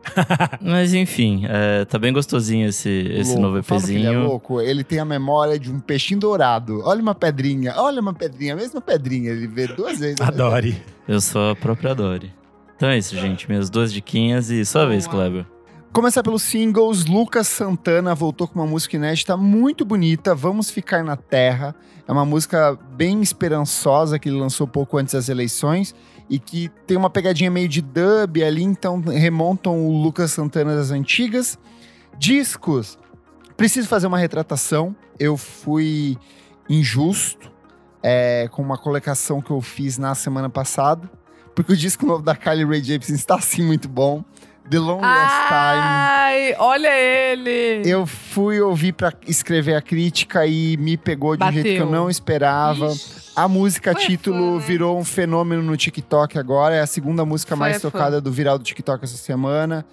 Mas enfim, é, tá bem gostosinho esse, esse Louco. novo que Ele é EPzinho. louco. Ele tem a memória de um peixinho dourado. Olha uma pedrinha, olha uma pedrinha, a mesma pedrinha. Ele vê duas vezes. Adore. Eu sou a própria Dory. Então é isso, gente. Minhas duas diquinhas e sua vez. Kleber. Começar pelos singles, Lucas Santana voltou com uma música inédita muito bonita, Vamos Ficar na Terra. É uma música bem esperançosa que ele lançou pouco antes das eleições e que tem uma pegadinha meio de dub ali, então remontam o Lucas Santana das antigas. Discos, preciso fazer uma retratação. Eu fui injusto é, com uma colocação que eu fiz na semana passada, porque o disco novo da Kylie Rae Jepsen está sim muito bom. The Longest Time. Ai, olha ele! Eu fui ouvir pra escrever a crítica e me pegou de um jeito que eu Bateu. não esperava. Ixi, A música Foi título fã, né? virou um fenômeno no TikTok agora. É a segunda música Foi mais fã. tocada do viral do TikTok essa semana.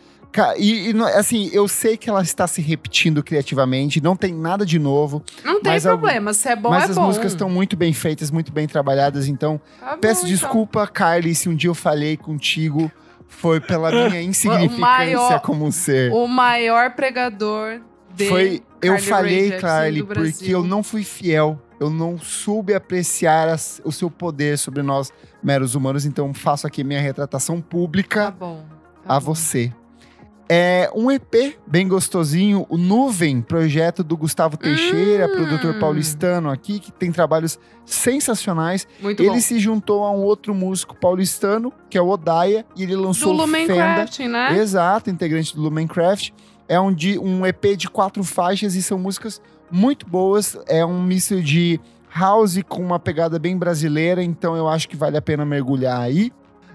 E, e assim, eu sei que ela está se repetindo criativamente, não tem nada de novo, não tem problema, se é bom, mas é as bom. músicas estão muito bem feitas, muito bem trabalhadas, então Tá bom, peço então. desculpa, Kylie, se um dia eu falhei contigo, foi pela minha insignificância maior- como ser. O maior pregador de Foi, eu Carly falei, Rae Jepsen Carly, porque eu não fui fiel. Eu não soube apreciar as- o seu poder sobre nós, meros humanos. Então, faço aqui minha retratação Tá pública bom. tá a bom. você. É um EP bem gostosinho, o Nuvem, projeto do Gustavo Teixeira, Hum. produtor paulistano aqui, que tem trabalhos sensacionais. Muito ele bom. se juntou a um outro músico paulistano, que é o Odaia, e ele Do lançou o Fenda. Lumencraft, né? Exato, integrante do Lumencraft. É um, di- um EP de quatro faixas e são músicas muito boas. É um misto de house com uma pegada bem brasileira, então eu acho que vale a pena mergulhar aí.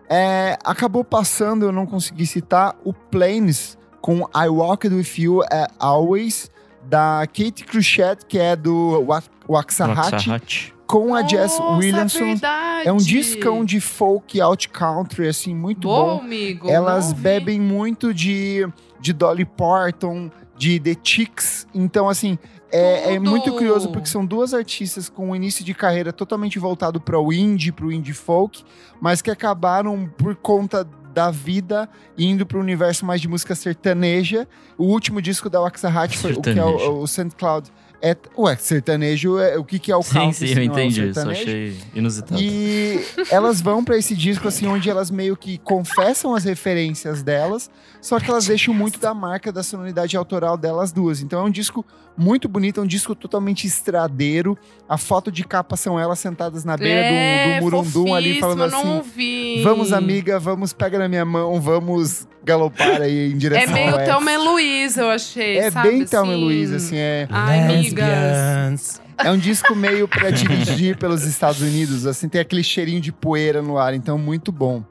É, acabou passando, eu não consegui citar, o Planes com I Walked With You é, Always, da Kate Cruchet, que é do Wa- Waxahachie, Waxahachie. com a Jess Nossa, Williamson. verdade. É um discão de folk out country, assim, muito Bom, bom. amigo. Elas bebem muito de, de Dolly Parton, de The Chicks. Então, assim, é, é muito curioso porque são duas artistas com um início de carreira totalmente voltado para o indie, para o indie folk, mas que acabaram por conta da vida indo para o universo mais de música sertaneja. O último disco da Waxahachie foi o que é o, o St. Cloud. É, ué, sertanejo é o que, que é o Sim, country, sim, se eu é entendi. Sertanejo? achei inusitado. E elas vão pra esse disco, assim, onde elas meio que confessam as referências delas, só que elas deixam muito da marca da sonoridade autoral delas duas. Então é um disco muito bonito, é um disco totalmente estradeiro. A foto de capa são elas sentadas na beira do- é, do, Murundum ali, falando fofíssimo, eu não assim. ouvi. Vamos, amiga, vamos, pega na minha mão, vamos galopar aí em É direção meio ao oeste. Thelma Louise, eu achei, É sabe? bem Thelma assim? Louise, assim, é... Ai, amigas. É um disco meio pra dirigir pelos Estados Unidos, assim, tem aquele cheirinho de poeira no ar, então muito bom.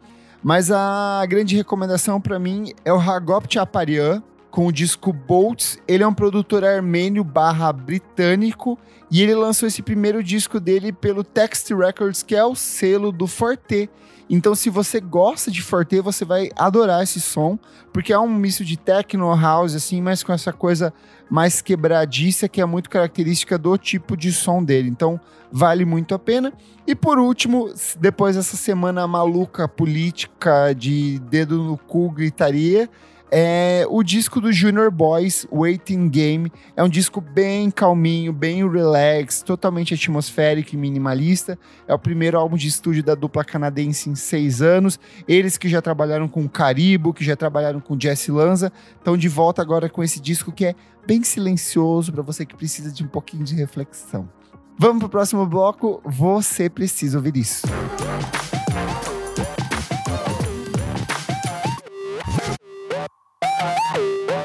Mas a grande recomendação pra mim é o Hagop Chaparian, com o disco Bolts. Ele é um produtor armênio barra britânico e ele lançou esse primeiro disco dele pelo Text Records, que é o selo do Forte. Então, se você gosta de Forte, você vai adorar esse som, porque é um misto de techno house, assim, mas com essa coisa mais quebradiça, que é muito característica do tipo de som dele. Então, vale muito a pena. E por último, depois dessa semana maluca política de dedo no cu, gritaria, é o disco do Junior Boys, Waiting Game. É um disco bem calminho, bem relax, totalmente atmosférico e minimalista. É o primeiro álbum de estúdio da dupla canadense em seis anos. Eles que já trabalharam com Caribo, que já trabalharam com Jesse Lanza, estão de volta agora com esse disco que é bem silencioso para você que precisa de um pouquinho de reflexão. Vamos pro próximo bloco. Você precisa ouvir isso.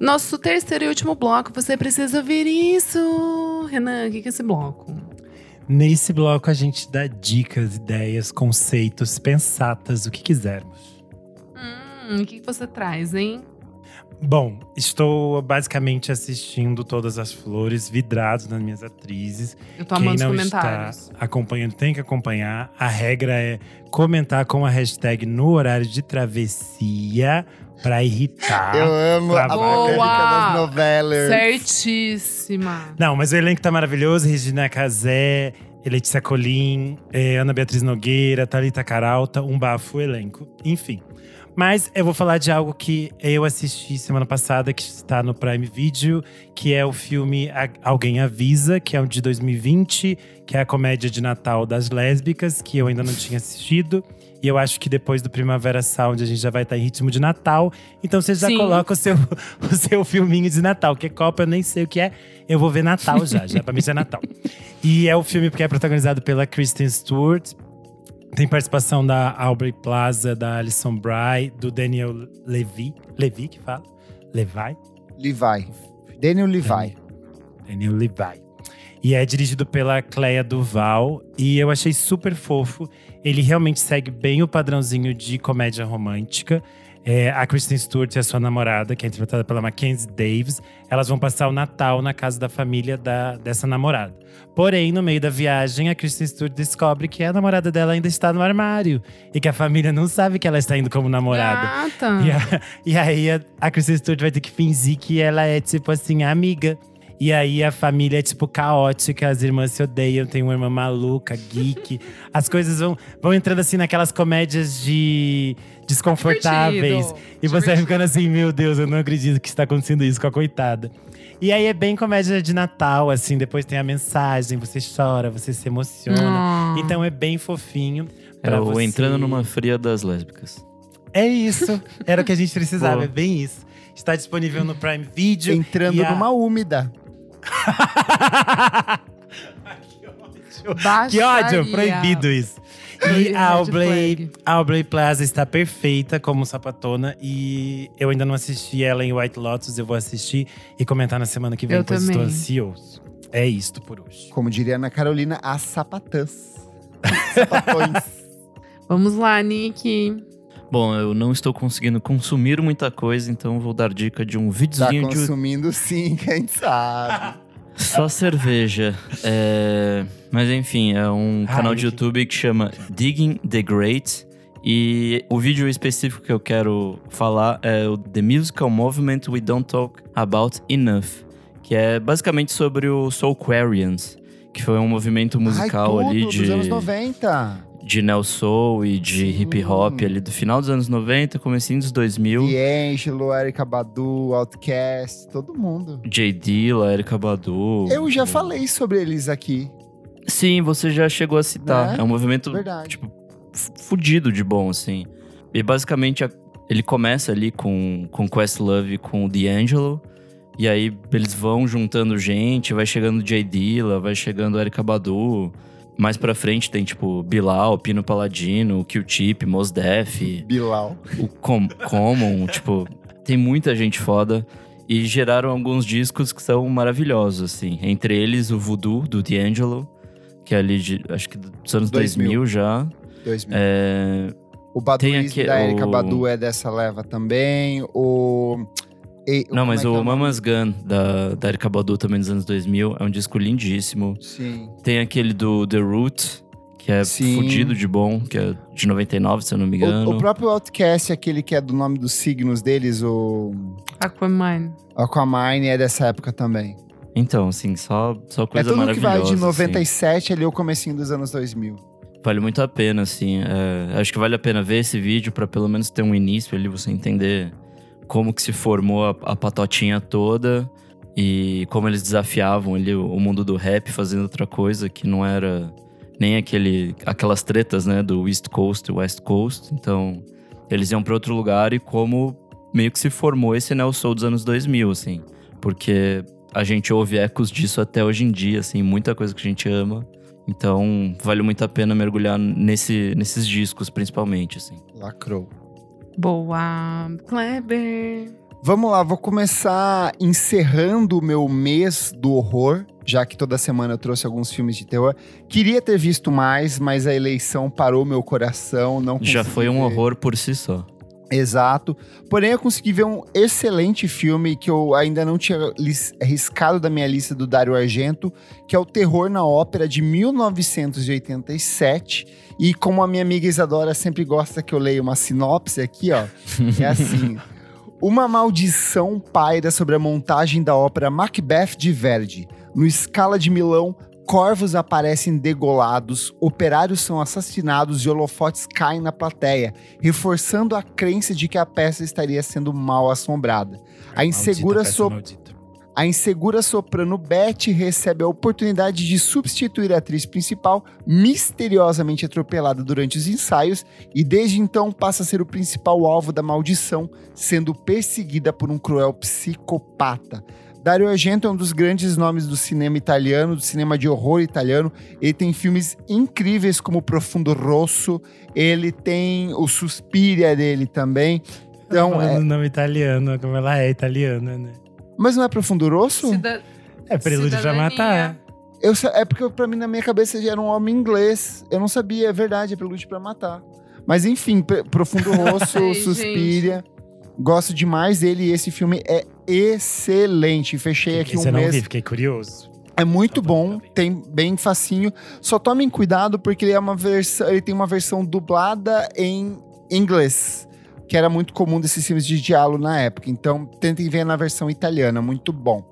Nosso terceiro e último bloco, você precisa ouvir isso. Renan, o que é esse bloco? Nesse bloco a gente dá dicas, ideias, conceitos, pensatas, o que quisermos. Hum, o que você traz, hein? Bom, estou basicamente assistindo Todas as Flores, vidrados nas minhas atrizes. Eu tô Quem amando os não comentários. está acompanhando tem que acompanhar. A regra é comentar com a hashtag no horário de travessia pra irritar. Eu amo a Boa! das novelas. Certíssima. Não, mas o elenco tá maravilhoso. Regina Casé, Letícia Colim, eh, Ana Beatriz Nogueira, Thalita Caralta, um bafo elenco. Enfim. Mas eu vou falar de algo que eu assisti semana passada, que está no Prime Video, que é o filme Alguém Avisa, que é um de 2020, que é a comédia de Natal das lésbicas, que eu ainda não tinha assistido. E eu acho que depois do Primavera Sound a gente já vai estar em ritmo de Natal. Então você já Sim. coloca o seu, o seu filminho de Natal, que Copa eu nem sei o que é. Eu vou ver Natal já, já pra mim já é Natal. E é o filme porque é protagonizado pela Kristen Stewart. Tem participação da Aubrey Plaza, da Alison Bry, do Daniel Levy. Levy que fala? Levi? Levi. Daniel Levi. Daniel Levi. E é dirigido pela Cleia Duval. E eu achei super fofo. Ele realmente segue bem o padrãozinho de comédia romântica. É, a Kristen Stewart e a sua namorada, que é interpretada pela Mackenzie Davis, elas vão passar o Natal na casa da família da, dessa namorada. Porém, no meio da viagem, a Kristen Stewart descobre que a namorada dela ainda está no armário. E que a família não sabe que ela está indo como namorada. Gata. E, a- e aí a, a Kristen Stewart vai ter que fingir que ela é, tipo assim, amiga. E aí a família é, tipo, caótica, as irmãs se odeiam, tem uma irmã maluca, geek. As coisas vão, vão entrando assim naquelas comédias de desconfortáveis. Divertido. E você vai Divertido. ficando assim, meu Deus, eu não acredito que está acontecendo isso com a coitada. E aí é bem comédia de Natal, assim, depois tem a mensagem, você chora, você se emociona. Ah. Então é bem fofinho. É pra o você- entrando numa fria das lésbicas. é isso. Era o que a gente precisava, Boa. é bem isso. Está disponível no Prime Video. Entrando a- numa úmida. que ódio, Baixaria. proibido isso. E a Aubrey, a Aubrey Plaza está perfeita como sapatona. E eu ainda não assisti ela em White Lotus. Eu vou assistir e comentar na semana que vem, Eu pois estou ansioso. É isto por hoje. Como diria Ana Carolina, as sapatãs. Sapatões. Vamos lá, Nick. Bom, eu não estou conseguindo consumir muita coisa, então vou dar dica de um tá videozinho de consumindo sim, quem sabe. só cerveja. É, Mas enfim, é um Ai, canal de YouTube que chama Digging the Great. E o vídeo específico que eu quero falar é o The Musical Movement We Don't Talk About Enough. Que é basicamente sobre o Soulquarians. Que foi um movimento musical Ai, tudo, ali dos de anos 90. De neo soul e de hip hop ali do final dos anos 90, comecinho dos 2000. D'Angelo, Erika Badu, Outkast, todo mundo. J. Dilla, Erika Badu. Eu já falei sobre eles aqui. Sim, você já chegou a citar. Né? É um movimento, Verdade. tipo, fudido de bom, assim. E basicamente a- ele começa ali com, com Questlove e com o D'Angelo. E aí eles vão juntando gente, vai chegando J. Dilla, vai chegando Erika Badu. Mais pra frente tem, tipo, Bilal, Pino Paladino, Q-Tip, Mos Def. Bilal. o Com Common, tipo, tem muita gente foda. E geraram alguns discos que são maravilhosos, assim. Entre eles, o Voodoo, do D'Angelo, que é ali de, acho que dos anos 2000. 2000, já. 2000. É, o tem aqui- da Erika o- Badu é dessa leva também. O. e- não, mas é é o nome? Mama's Gun, da, da Erika Badu, também dos anos 2000, é um disco lindíssimo. Sim. Tem aquele do The Root, que é Sim. fudido de bom, que é de 99, se eu não me engano. O, o próprio Outcast, aquele que é do nome dos signos deles, o Aquaman. Aquamine, é dessa época também. Então, assim, só, só É coisa tudo que vai maravilhosa. de assim. 97 ali o comecinho dos anos 2000. Vale muito a pena, assim. É, acho que vale a pena ver esse vídeo pra pelo menos ter um início ali, você entender como que se formou a, a patotinha toda e como eles desafiavam ali o, mundo do rap fazendo outra coisa que não era nem aquele, aquelas tretas, né, do East Coast e West Coast. Então, eles iam pra outro lugar e como meio que se formou esse neo soul dos anos 2000, assim. Porque a gente ouve ecos disso até hoje em dia, assim, muita coisa que a gente ama. Então, vale muito a pena mergulhar nesse, nesses discos, principalmente, assim. Lacrou. Boa. Kleber. Vamos lá, vou começar encerrando o meu mês do horror, já que toda semana eu trouxe alguns filmes de terror. Queria ter visto mais, mas a eleição parou meu coração, não Já foi um ver. horror por si só. Exato. Porém, eu consegui ver um excelente filme que eu ainda não tinha riscado da minha lista do Dario Argento, que é o Terror na Ópera de 1987. E como a minha amiga Isadora sempre gosta que eu leia uma sinopse aqui, ó, é assim. Uma maldição paira sobre a montagem da ópera Macbeth de Verdi. No Scala de Milão, Corvos aparecem degolados, operários são assassinados e holofotes caem na plateia, reforçando a crença de que a peça estaria sendo mal assombrada. A insegura, Maldita so- maldita. a insegura soprano Beth recebe a oportunidade de substituir a atriz principal, misteriosamente atropelada durante os ensaios, e desde então passa a ser o principal alvo da maldição, sendo perseguida por um cruel psicopata. Dario Argento é um dos grandes nomes do cinema italiano, do cinema de horror italiano. Ele tem filmes incríveis como Profundo Rosso, ele tem o Suspiria dele também. Então, é- o nome italiano, como ela é italiana, né? mas não é Profundo Rosso? Cida- É prelúdio pra matar. Eu, é porque pra mim, na minha cabeça, já era um homem inglês. Eu não sabia, é verdade, é Prelúdio pra Matar. Mas enfim, Profundo Rosso, Suspiria. Gosto demais dele e esse filme é excelente. Fechei aqui Esse um eu não mês. vi, fiquei curioso. É muito Tá bom, tá tem bem facinho. Só tomem cuidado porque ele é uma versão, ele tem uma versão dublada em inglês, que era muito comum desses filmes de diálogo na época. Então, tentem ver na versão italiana, muito bom.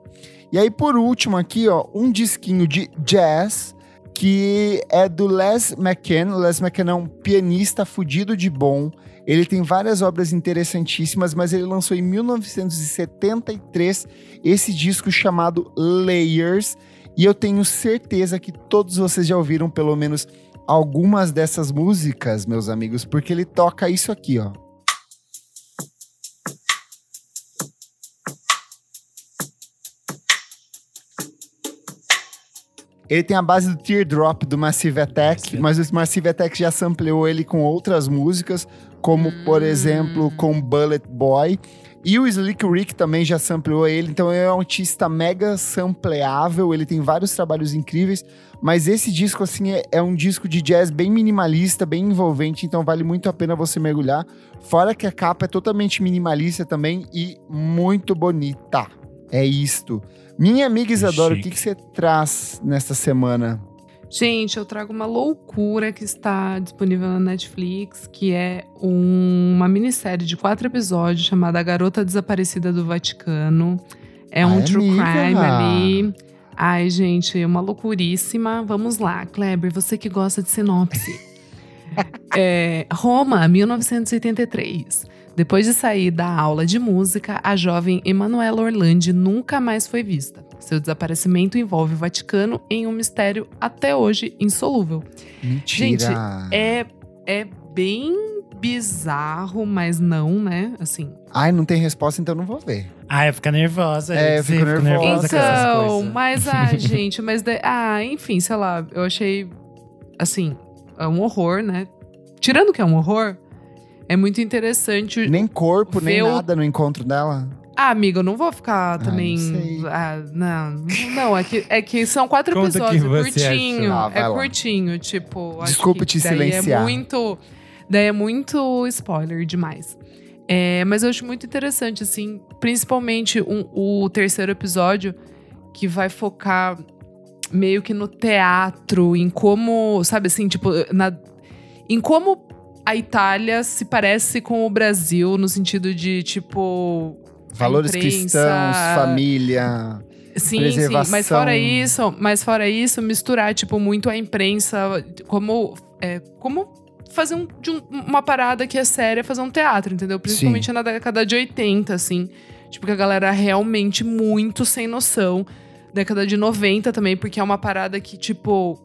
E aí por último aqui, ó, um disquinho de jazz que é do Les McCann. Les McCann é um pianista fudido de bom. Ele tem várias obras interessantíssimas, mas ele lançou em 1973 esse disco chamado Layers. E eu tenho certeza que todos vocês já ouviram pelo menos algumas dessas músicas, meus amigos, porque ele toca isso aqui, ó. Ele tem a base do Teardrop do Massive Attack, mas o Massive Attack já sampleou ele com outras músicas, como por exemplo com Bullet Boy. E o Slick Rick também já sampleou ele, então é um artista mega sampleável, ele tem vários trabalhos incríveis, mas esse disco, assim, é, é um disco de jazz bem minimalista, bem envolvente, então vale muito a pena você mergulhar. Fora que a capa é totalmente minimalista também e muito bonita. É isto. Minha amiga Isadora, o que, que você traz nesta semana? Gente, eu trago uma loucura que está disponível na Netflix, que é um- uma minissérie de quatro episódios chamada A Garota Desaparecida do Vaticano. É um Ai, true amiga. crime ali. Ai, gente, uma loucuríssima. Vamos lá, Kleber, você que gosta de sinopse. É, Roma, 1983. Depois de sair da aula de música, a jovem Emanuela Orlandi nunca mais foi vista. Seu desaparecimento envolve o Vaticano em um mistério até hoje insolúvel. Mentira. Gente, É, é bem bizarro, mas não, né? Assim. Ai, não tem resposta, então não vou ver. Ah, eu fico nervosa. É, eu gente, fico nervosa com essas Então, coisas. mas, ah, gente, mas. de- ah, enfim, sei lá, eu achei. Assim, é um horror, né? Tirando que é um horror, é muito interessante. Nem corpo, nem o- nada no encontro dela. Ah, amiga, eu não vou ficar Ah, também. não sei. Ah, não, não, é que, é que são quatro Conta episódios, é você curtinho. Ah, é lá. curtinho, tipo. que te daí silenciar. É muito. Daí é muito spoiler demais. É, mas eu acho muito interessante, assim, principalmente um- o terceiro episódio, que vai focar meio que no teatro, em como, sabe assim, tipo, na, em como a Itália se parece com o Brasil, no sentido de, tipo, Valores imprensa- cristãos, família. Sim, preservação. sim. Mas fora isso, mas fora isso, misturar, tipo, muito a imprensa, como. é, como fazer um- de um- uma parada que é séria, fazer um teatro, entendeu? Principalmente na década de 80, assim. Tipo, que a galera realmente muito sem noção. Década de 90 também, porque é uma parada que, tipo,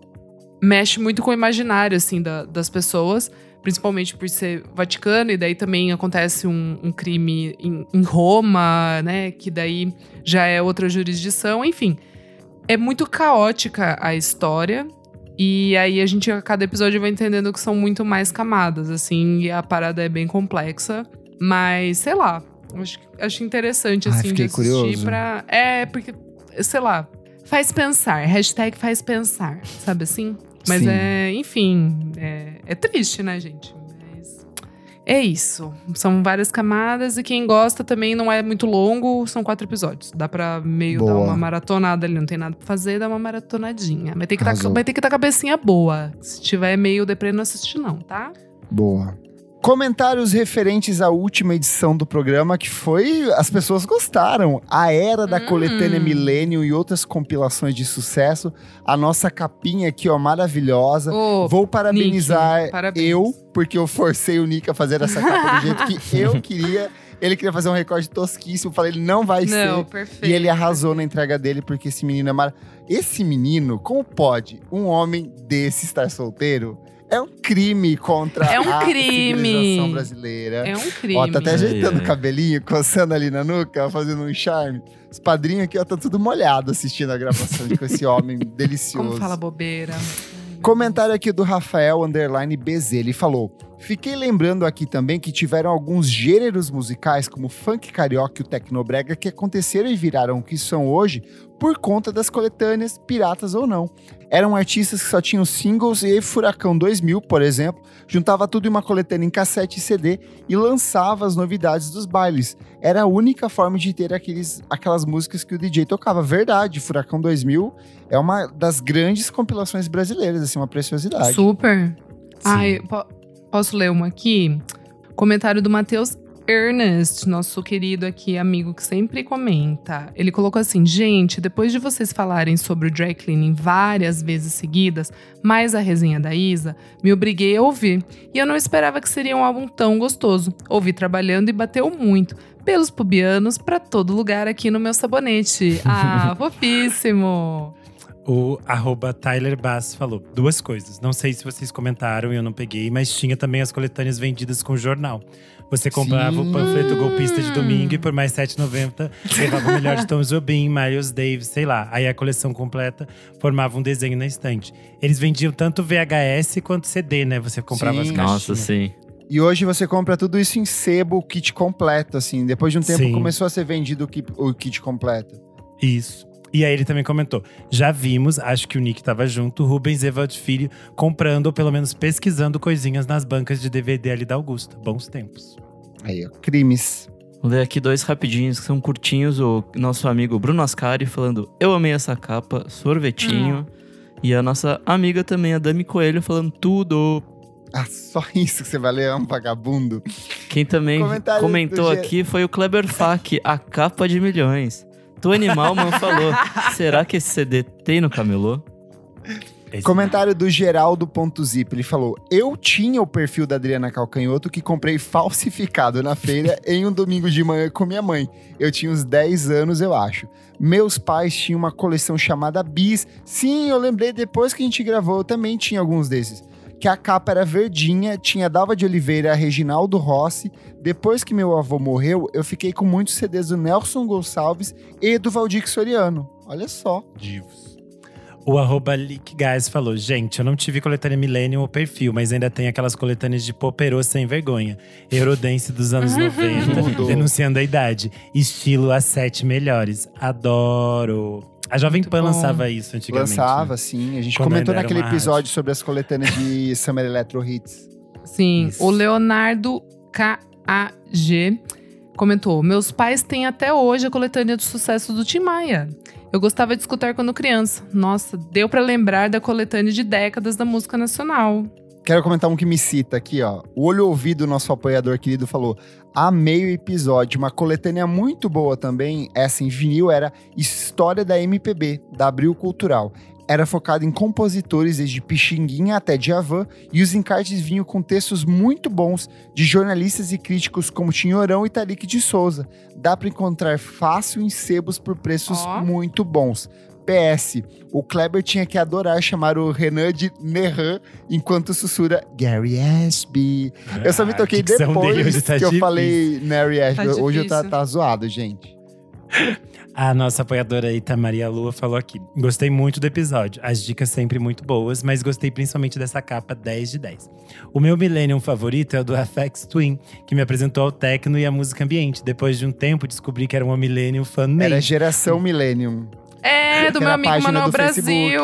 mexe muito com o imaginário, assim, da- das pessoas. Principalmente por ser Vaticano, e daí também acontece um, um crime em, em Roma, né? Que daí já é outra jurisdição, enfim. É muito caótica a história. E aí a gente, a cada episódio, vai entendendo que são muito mais camadas, assim, e a parada é bem complexa. Mas, sei lá, acho, acho interessante, Ai, assim, de fiquei assistir curioso. pra. É, porque, sei lá, faz pensar. Hashtag faz pensar, sabe assim? Mas Sim. é, enfim, é, é triste, né, gente? Mas é isso. São várias camadas e quem gosta também não é muito longo, são quatro episódios. Dá pra meio dar Boa. uma maratonada ali, não tem nada pra fazer, dá uma maratonadinha. Mas tem que tá, Arrasou. vai ter que estar tá cabecinha boa. Se tiver meio deprê, não assiste não, tá? Boa. Comentários referentes à última edição do programa, que foi. As pessoas gostaram. A Era da Hum. Coletânea Millennium e outras compilações de sucesso. A nossa capinha aqui, ó, maravilhosa. Ô, Vou parabenizar Nick, parabéns. eu, porque eu forcei o Nick a fazer essa capa do jeito que eu queria. Ele queria fazer um recorde tosquíssimo. Falei, ele não vai não, ser. perfeito. E ele arrasou na entrega dele, porque esse menino é mar... Esse menino, como pode um homem desse estar solteiro? É um crime contra É um a crime. civilização brasileira. É um crime. Ó, tá até ajeitando ai. o cabelinho, coçando ali na nuca, fazendo um charme. Os padrinhos aqui, ó, tá tudo molhado assistindo a gravação com esse homem delicioso. Como fala bobeira. Comentário aqui do Rafael Underline BZ. Ele falou: Fiquei lembrando aqui também que tiveram alguns gêneros musicais, como o funk carioca e o tecnobrega, que aconteceram e viraram o que são hoje por conta das coletâneas, piratas ou não. Eram artistas que só tinham singles e Furacão 2000, por exemplo, juntava tudo em uma coletânea em cassete e CD e lançava as novidades dos bailes. Era a única forma de ter aqueles, aquelas músicas que o DJ tocava. Verdade, Furacão 2000 é uma das grandes compilações brasileiras, assim, uma preciosidade. Super. Ai, po- posso ler uma aqui? Comentário do Matheus Ernest, nosso querido aqui amigo que sempre comenta. Ele colocou assim: gente, depois de vocês falarem sobre o dry cleaning várias vezes seguidas, mais a resenha da Isa, me obriguei a ouvir. E eu não esperava que seria um álbum tão gostoso. Ouvi trabalhando e bateu muito. Pelos pubianos pra todo lugar aqui no meu sabonete. Ah, fofíssimo! O arroba Tyler Bass falou duas coisas. Não sei se vocês comentaram e eu não peguei, mas tinha também as coletâneas vendidas com jornal. Você comprava Sim. o panfleto golpista de domingo e por mais R$ 7,90 levava o melhor de Tom Jobim, Miles Davis, sei lá. Aí a coleção completa formava um desenho na estante. Eles vendiam tanto VHS quanto CD, né? Você comprava Sim. as caixinhas. Nossa, sim. E hoje você compra tudo isso em sebo, o kit completo, assim. Depois de um tempo Sim. começou a ser vendido o ki- o kit completo. Isso. E aí ele também comentou: já vimos, acho que o Nick tava junto, Rubens Evald Filho comprando ou pelo menos pesquisando coisinhas nas bancas de DVD ali da Augusta. Bons tempos. Aí, ó, crimes. Vou ler aqui dois rapidinhos que são curtinhos. O nosso amigo Bruno Ascari falando: Eu amei essa capa, sorvetinho. E a nossa amiga também, a Dami Coelho, falando tudo. Ah, só isso que você vai ler, é um vagabundo. Quem também comentou aqui foi o Kleber Fak, a capa de milhões. Tony Malman falou: Será que esse CD tem no camelô? Esse- Comentário do Geraldo.zip. Ele falou: Eu tinha o perfil da Adriana Calcanhoto que comprei falsificado na feira em um domingo de manhã com minha mãe. Eu tinha uns 10 anos, eu acho. Meus pais tinham uma coleção chamada Bis. Sim, eu lembrei depois que a gente gravou, eu também tinha alguns desses. Que a capa era verdinha, tinha Dalva de Oliveira, Reginaldo Rossi. Depois que meu avô morreu, eu fiquei com muitos CDs do Nelson Gonçalves e do Valdir Soriano. Olha só. Divos. O arroba Guys falou: Gente, eu não tive coletânea Millennium ou perfil, mas ainda tem aquelas coletâneas de poperô sem vergonha. Eurodance dos anos 90, Tudo. denunciando a idade. Estilo as sete melhores. Adoro. A Jovem Muito Pan bom. lançava isso antigamente. Lançava, né? sim. A gente Quando comentou naquele episódio sobre as coletâneas de Summer Electro Hits. Sim, Isso. o Leonardo KAG comentou: Meus pais têm até hoje a coletânea do sucesso do Tim Maia. Eu gostava de escutar quando criança. Nossa, deu pra lembrar da coletânea de décadas da música nacional. Quero comentar um que me cita aqui, ó. O Olho Ouvido, nosso apoiador querido, falou: Amei o episódio. Uma coletânea muito boa também, essa em vinil, era História da MPB, da Abril Cultural. Era focado em compositores desde Pixinguinha até Djavan, e os encartes vinham com textos muito bons de jornalistas e críticos como Tinhorão e Tariq de Souza. Dá pra encontrar fácil em sebos por preços Ó. muito bons. PS, o Kleber tinha que adorar chamar o Renan de Nerran enquanto sussurra Gary Ashby. Eu só me Ah, toquei depois tá que eu difícil. falei Nary Ashby. Tá hoje eu tá, tá zoado, gente. A nossa apoiadora Ita Maria Lua falou aqui. Gostei muito do episódio. As dicas sempre muito boas, mas gostei principalmente dessa capa 10 de 10. O meu Millennium favorito é o do FX Twin, que me apresentou ao techno e à música ambiente. Depois de um tempo, descobri que era uma Millennium fan Era made. geração Millennium. É, do meu amigo Manuel Facebook. Brasil.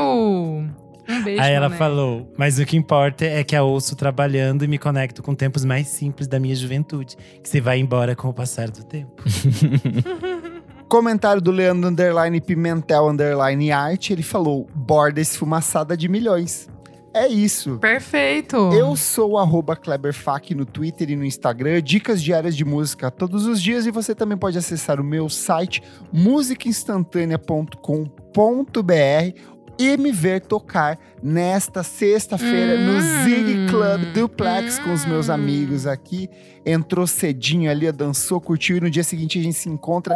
Um beijo, Aí ela Mané. falou, mas o que importa é que a ouço trabalhando e me conecto com tempos mais simples da minha juventude, que se vai embora com o passar do tempo. Comentário do Leandro Underline Pimentel Underline Arte, ele falou: borda esfumaçada de milhões. é isso. Perfeito. Eu sou arroba KleberFac no Twitter e no Instagram, dicas diárias de música todos os dias e você também pode acessar o meu site musicainstantanea.com.br e me ver tocar nesta sexta-feira no Hum. Zig Club Duplex com os meus amigos aqui. Entrou cedinho ali, dançou, curtiu e no dia seguinte a gente se encontra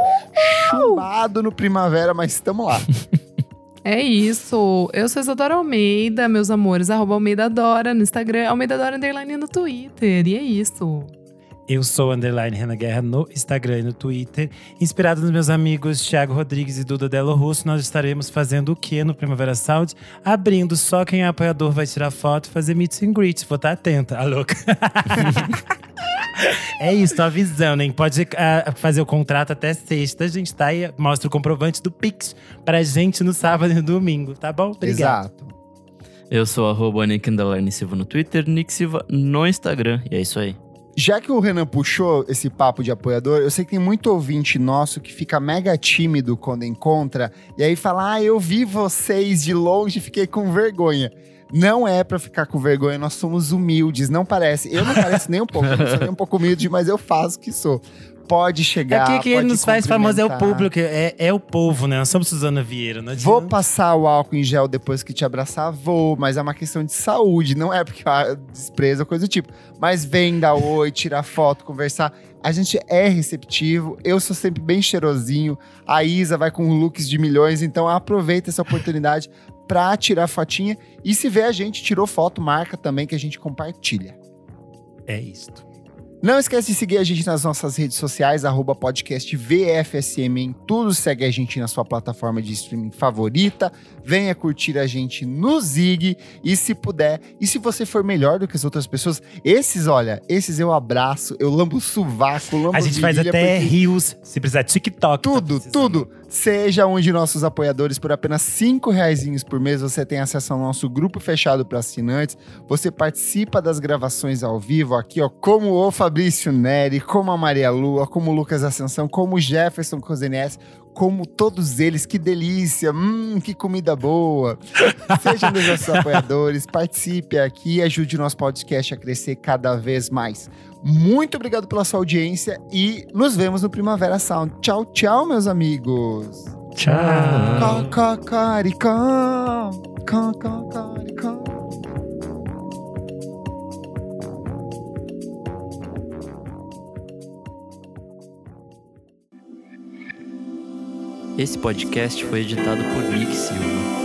chumbado no primavera, mas estamos lá. É isso. Eu sou Isadora Almeida, meus amores. Arroba Almeida Dora no Instagram, Almeida Dora Underline no Twitter. E é isso. Eu sou underline Renan Guerra no Instagram e no Twitter. Inspirado nos meus amigos Thiago Rodrigues e Duda Delo Russo, nós estaremos fazendo o que no Primavera Sound? Abrindo só quem é apoiador vai tirar foto e fazer meet and greet. Vou estar atenta, a louca. é isso, tô avisando, hein? Pode ah, fazer o contrato até sexta. A gente tá aí, mostra o comprovante do Pix pra gente no sábado e no domingo, tá bom? Obrigado. Exato. Eu sou arroba Nick Underline Silva no Twitter, Nick Silva no Instagram. E é isso aí. Já que o Renan puxou esse papo de apoiador, eu sei que tem muito ouvinte nosso que fica mega tímido quando encontra e aí fala: Ah, eu vi vocês de longe fiquei com vergonha. Não é pra ficar com vergonha, nós somos humildes, não parece. Eu não pareço nem um pouco, eu sou nem um pouco humilde, mas eu faço que sou. Pode É chegar. que pode nos faz famoso é o público, é, é o povo, né? Nós somos Suzana Vieira, não Vou adianta. passar o álcool em gel depois que te abraçar, vou, mas é uma questão de saúde, não é porque ah, desprezo ou coisa do tipo. Mas vem dar oi, tirar foto, conversar. A gente é receptivo, eu sou sempre bem cheirosinho, a Isa vai com looks de milhões, então aproveita essa oportunidade pra tirar fotinha. E se vê a gente, tirou foto, marca também que a gente compartilha. É isto. Não esquece de seguir a gente nas nossas redes sociais, arroba podcast VFSM em tudo. Segue a gente na sua plataforma de streaming favorita. Venha curtir a gente no Zig. E se puder, e se você for melhor do que as outras pessoas, esses, olha, esses eu abraço, eu lambo o sovaco, lambo A gente faz até rios, se precisar TikTok. tá Tudo, precisando. tudo. Seja um de nossos apoiadores por apenas cinco reaisinhos por mês. Você tem acesso ao nosso grupo fechado para assinantes. Você participa das gravações ao vivo aqui, ó, como o Fabrício Neri, como a Maria Lua, como o Lucas Ascensão, como o Jefferson Cozenés, como todos eles. Que delícia! Hum, que comida boa! Seja um dos nossos apoiadores, participe aqui e ajude o nosso podcast a crescer cada vez mais. Muito obrigado pela sua audiência e nos vemos no Primavera Sound. Tchau, tchau, meus amigos. Tchau. Esse podcast foi editado por Nick Silva.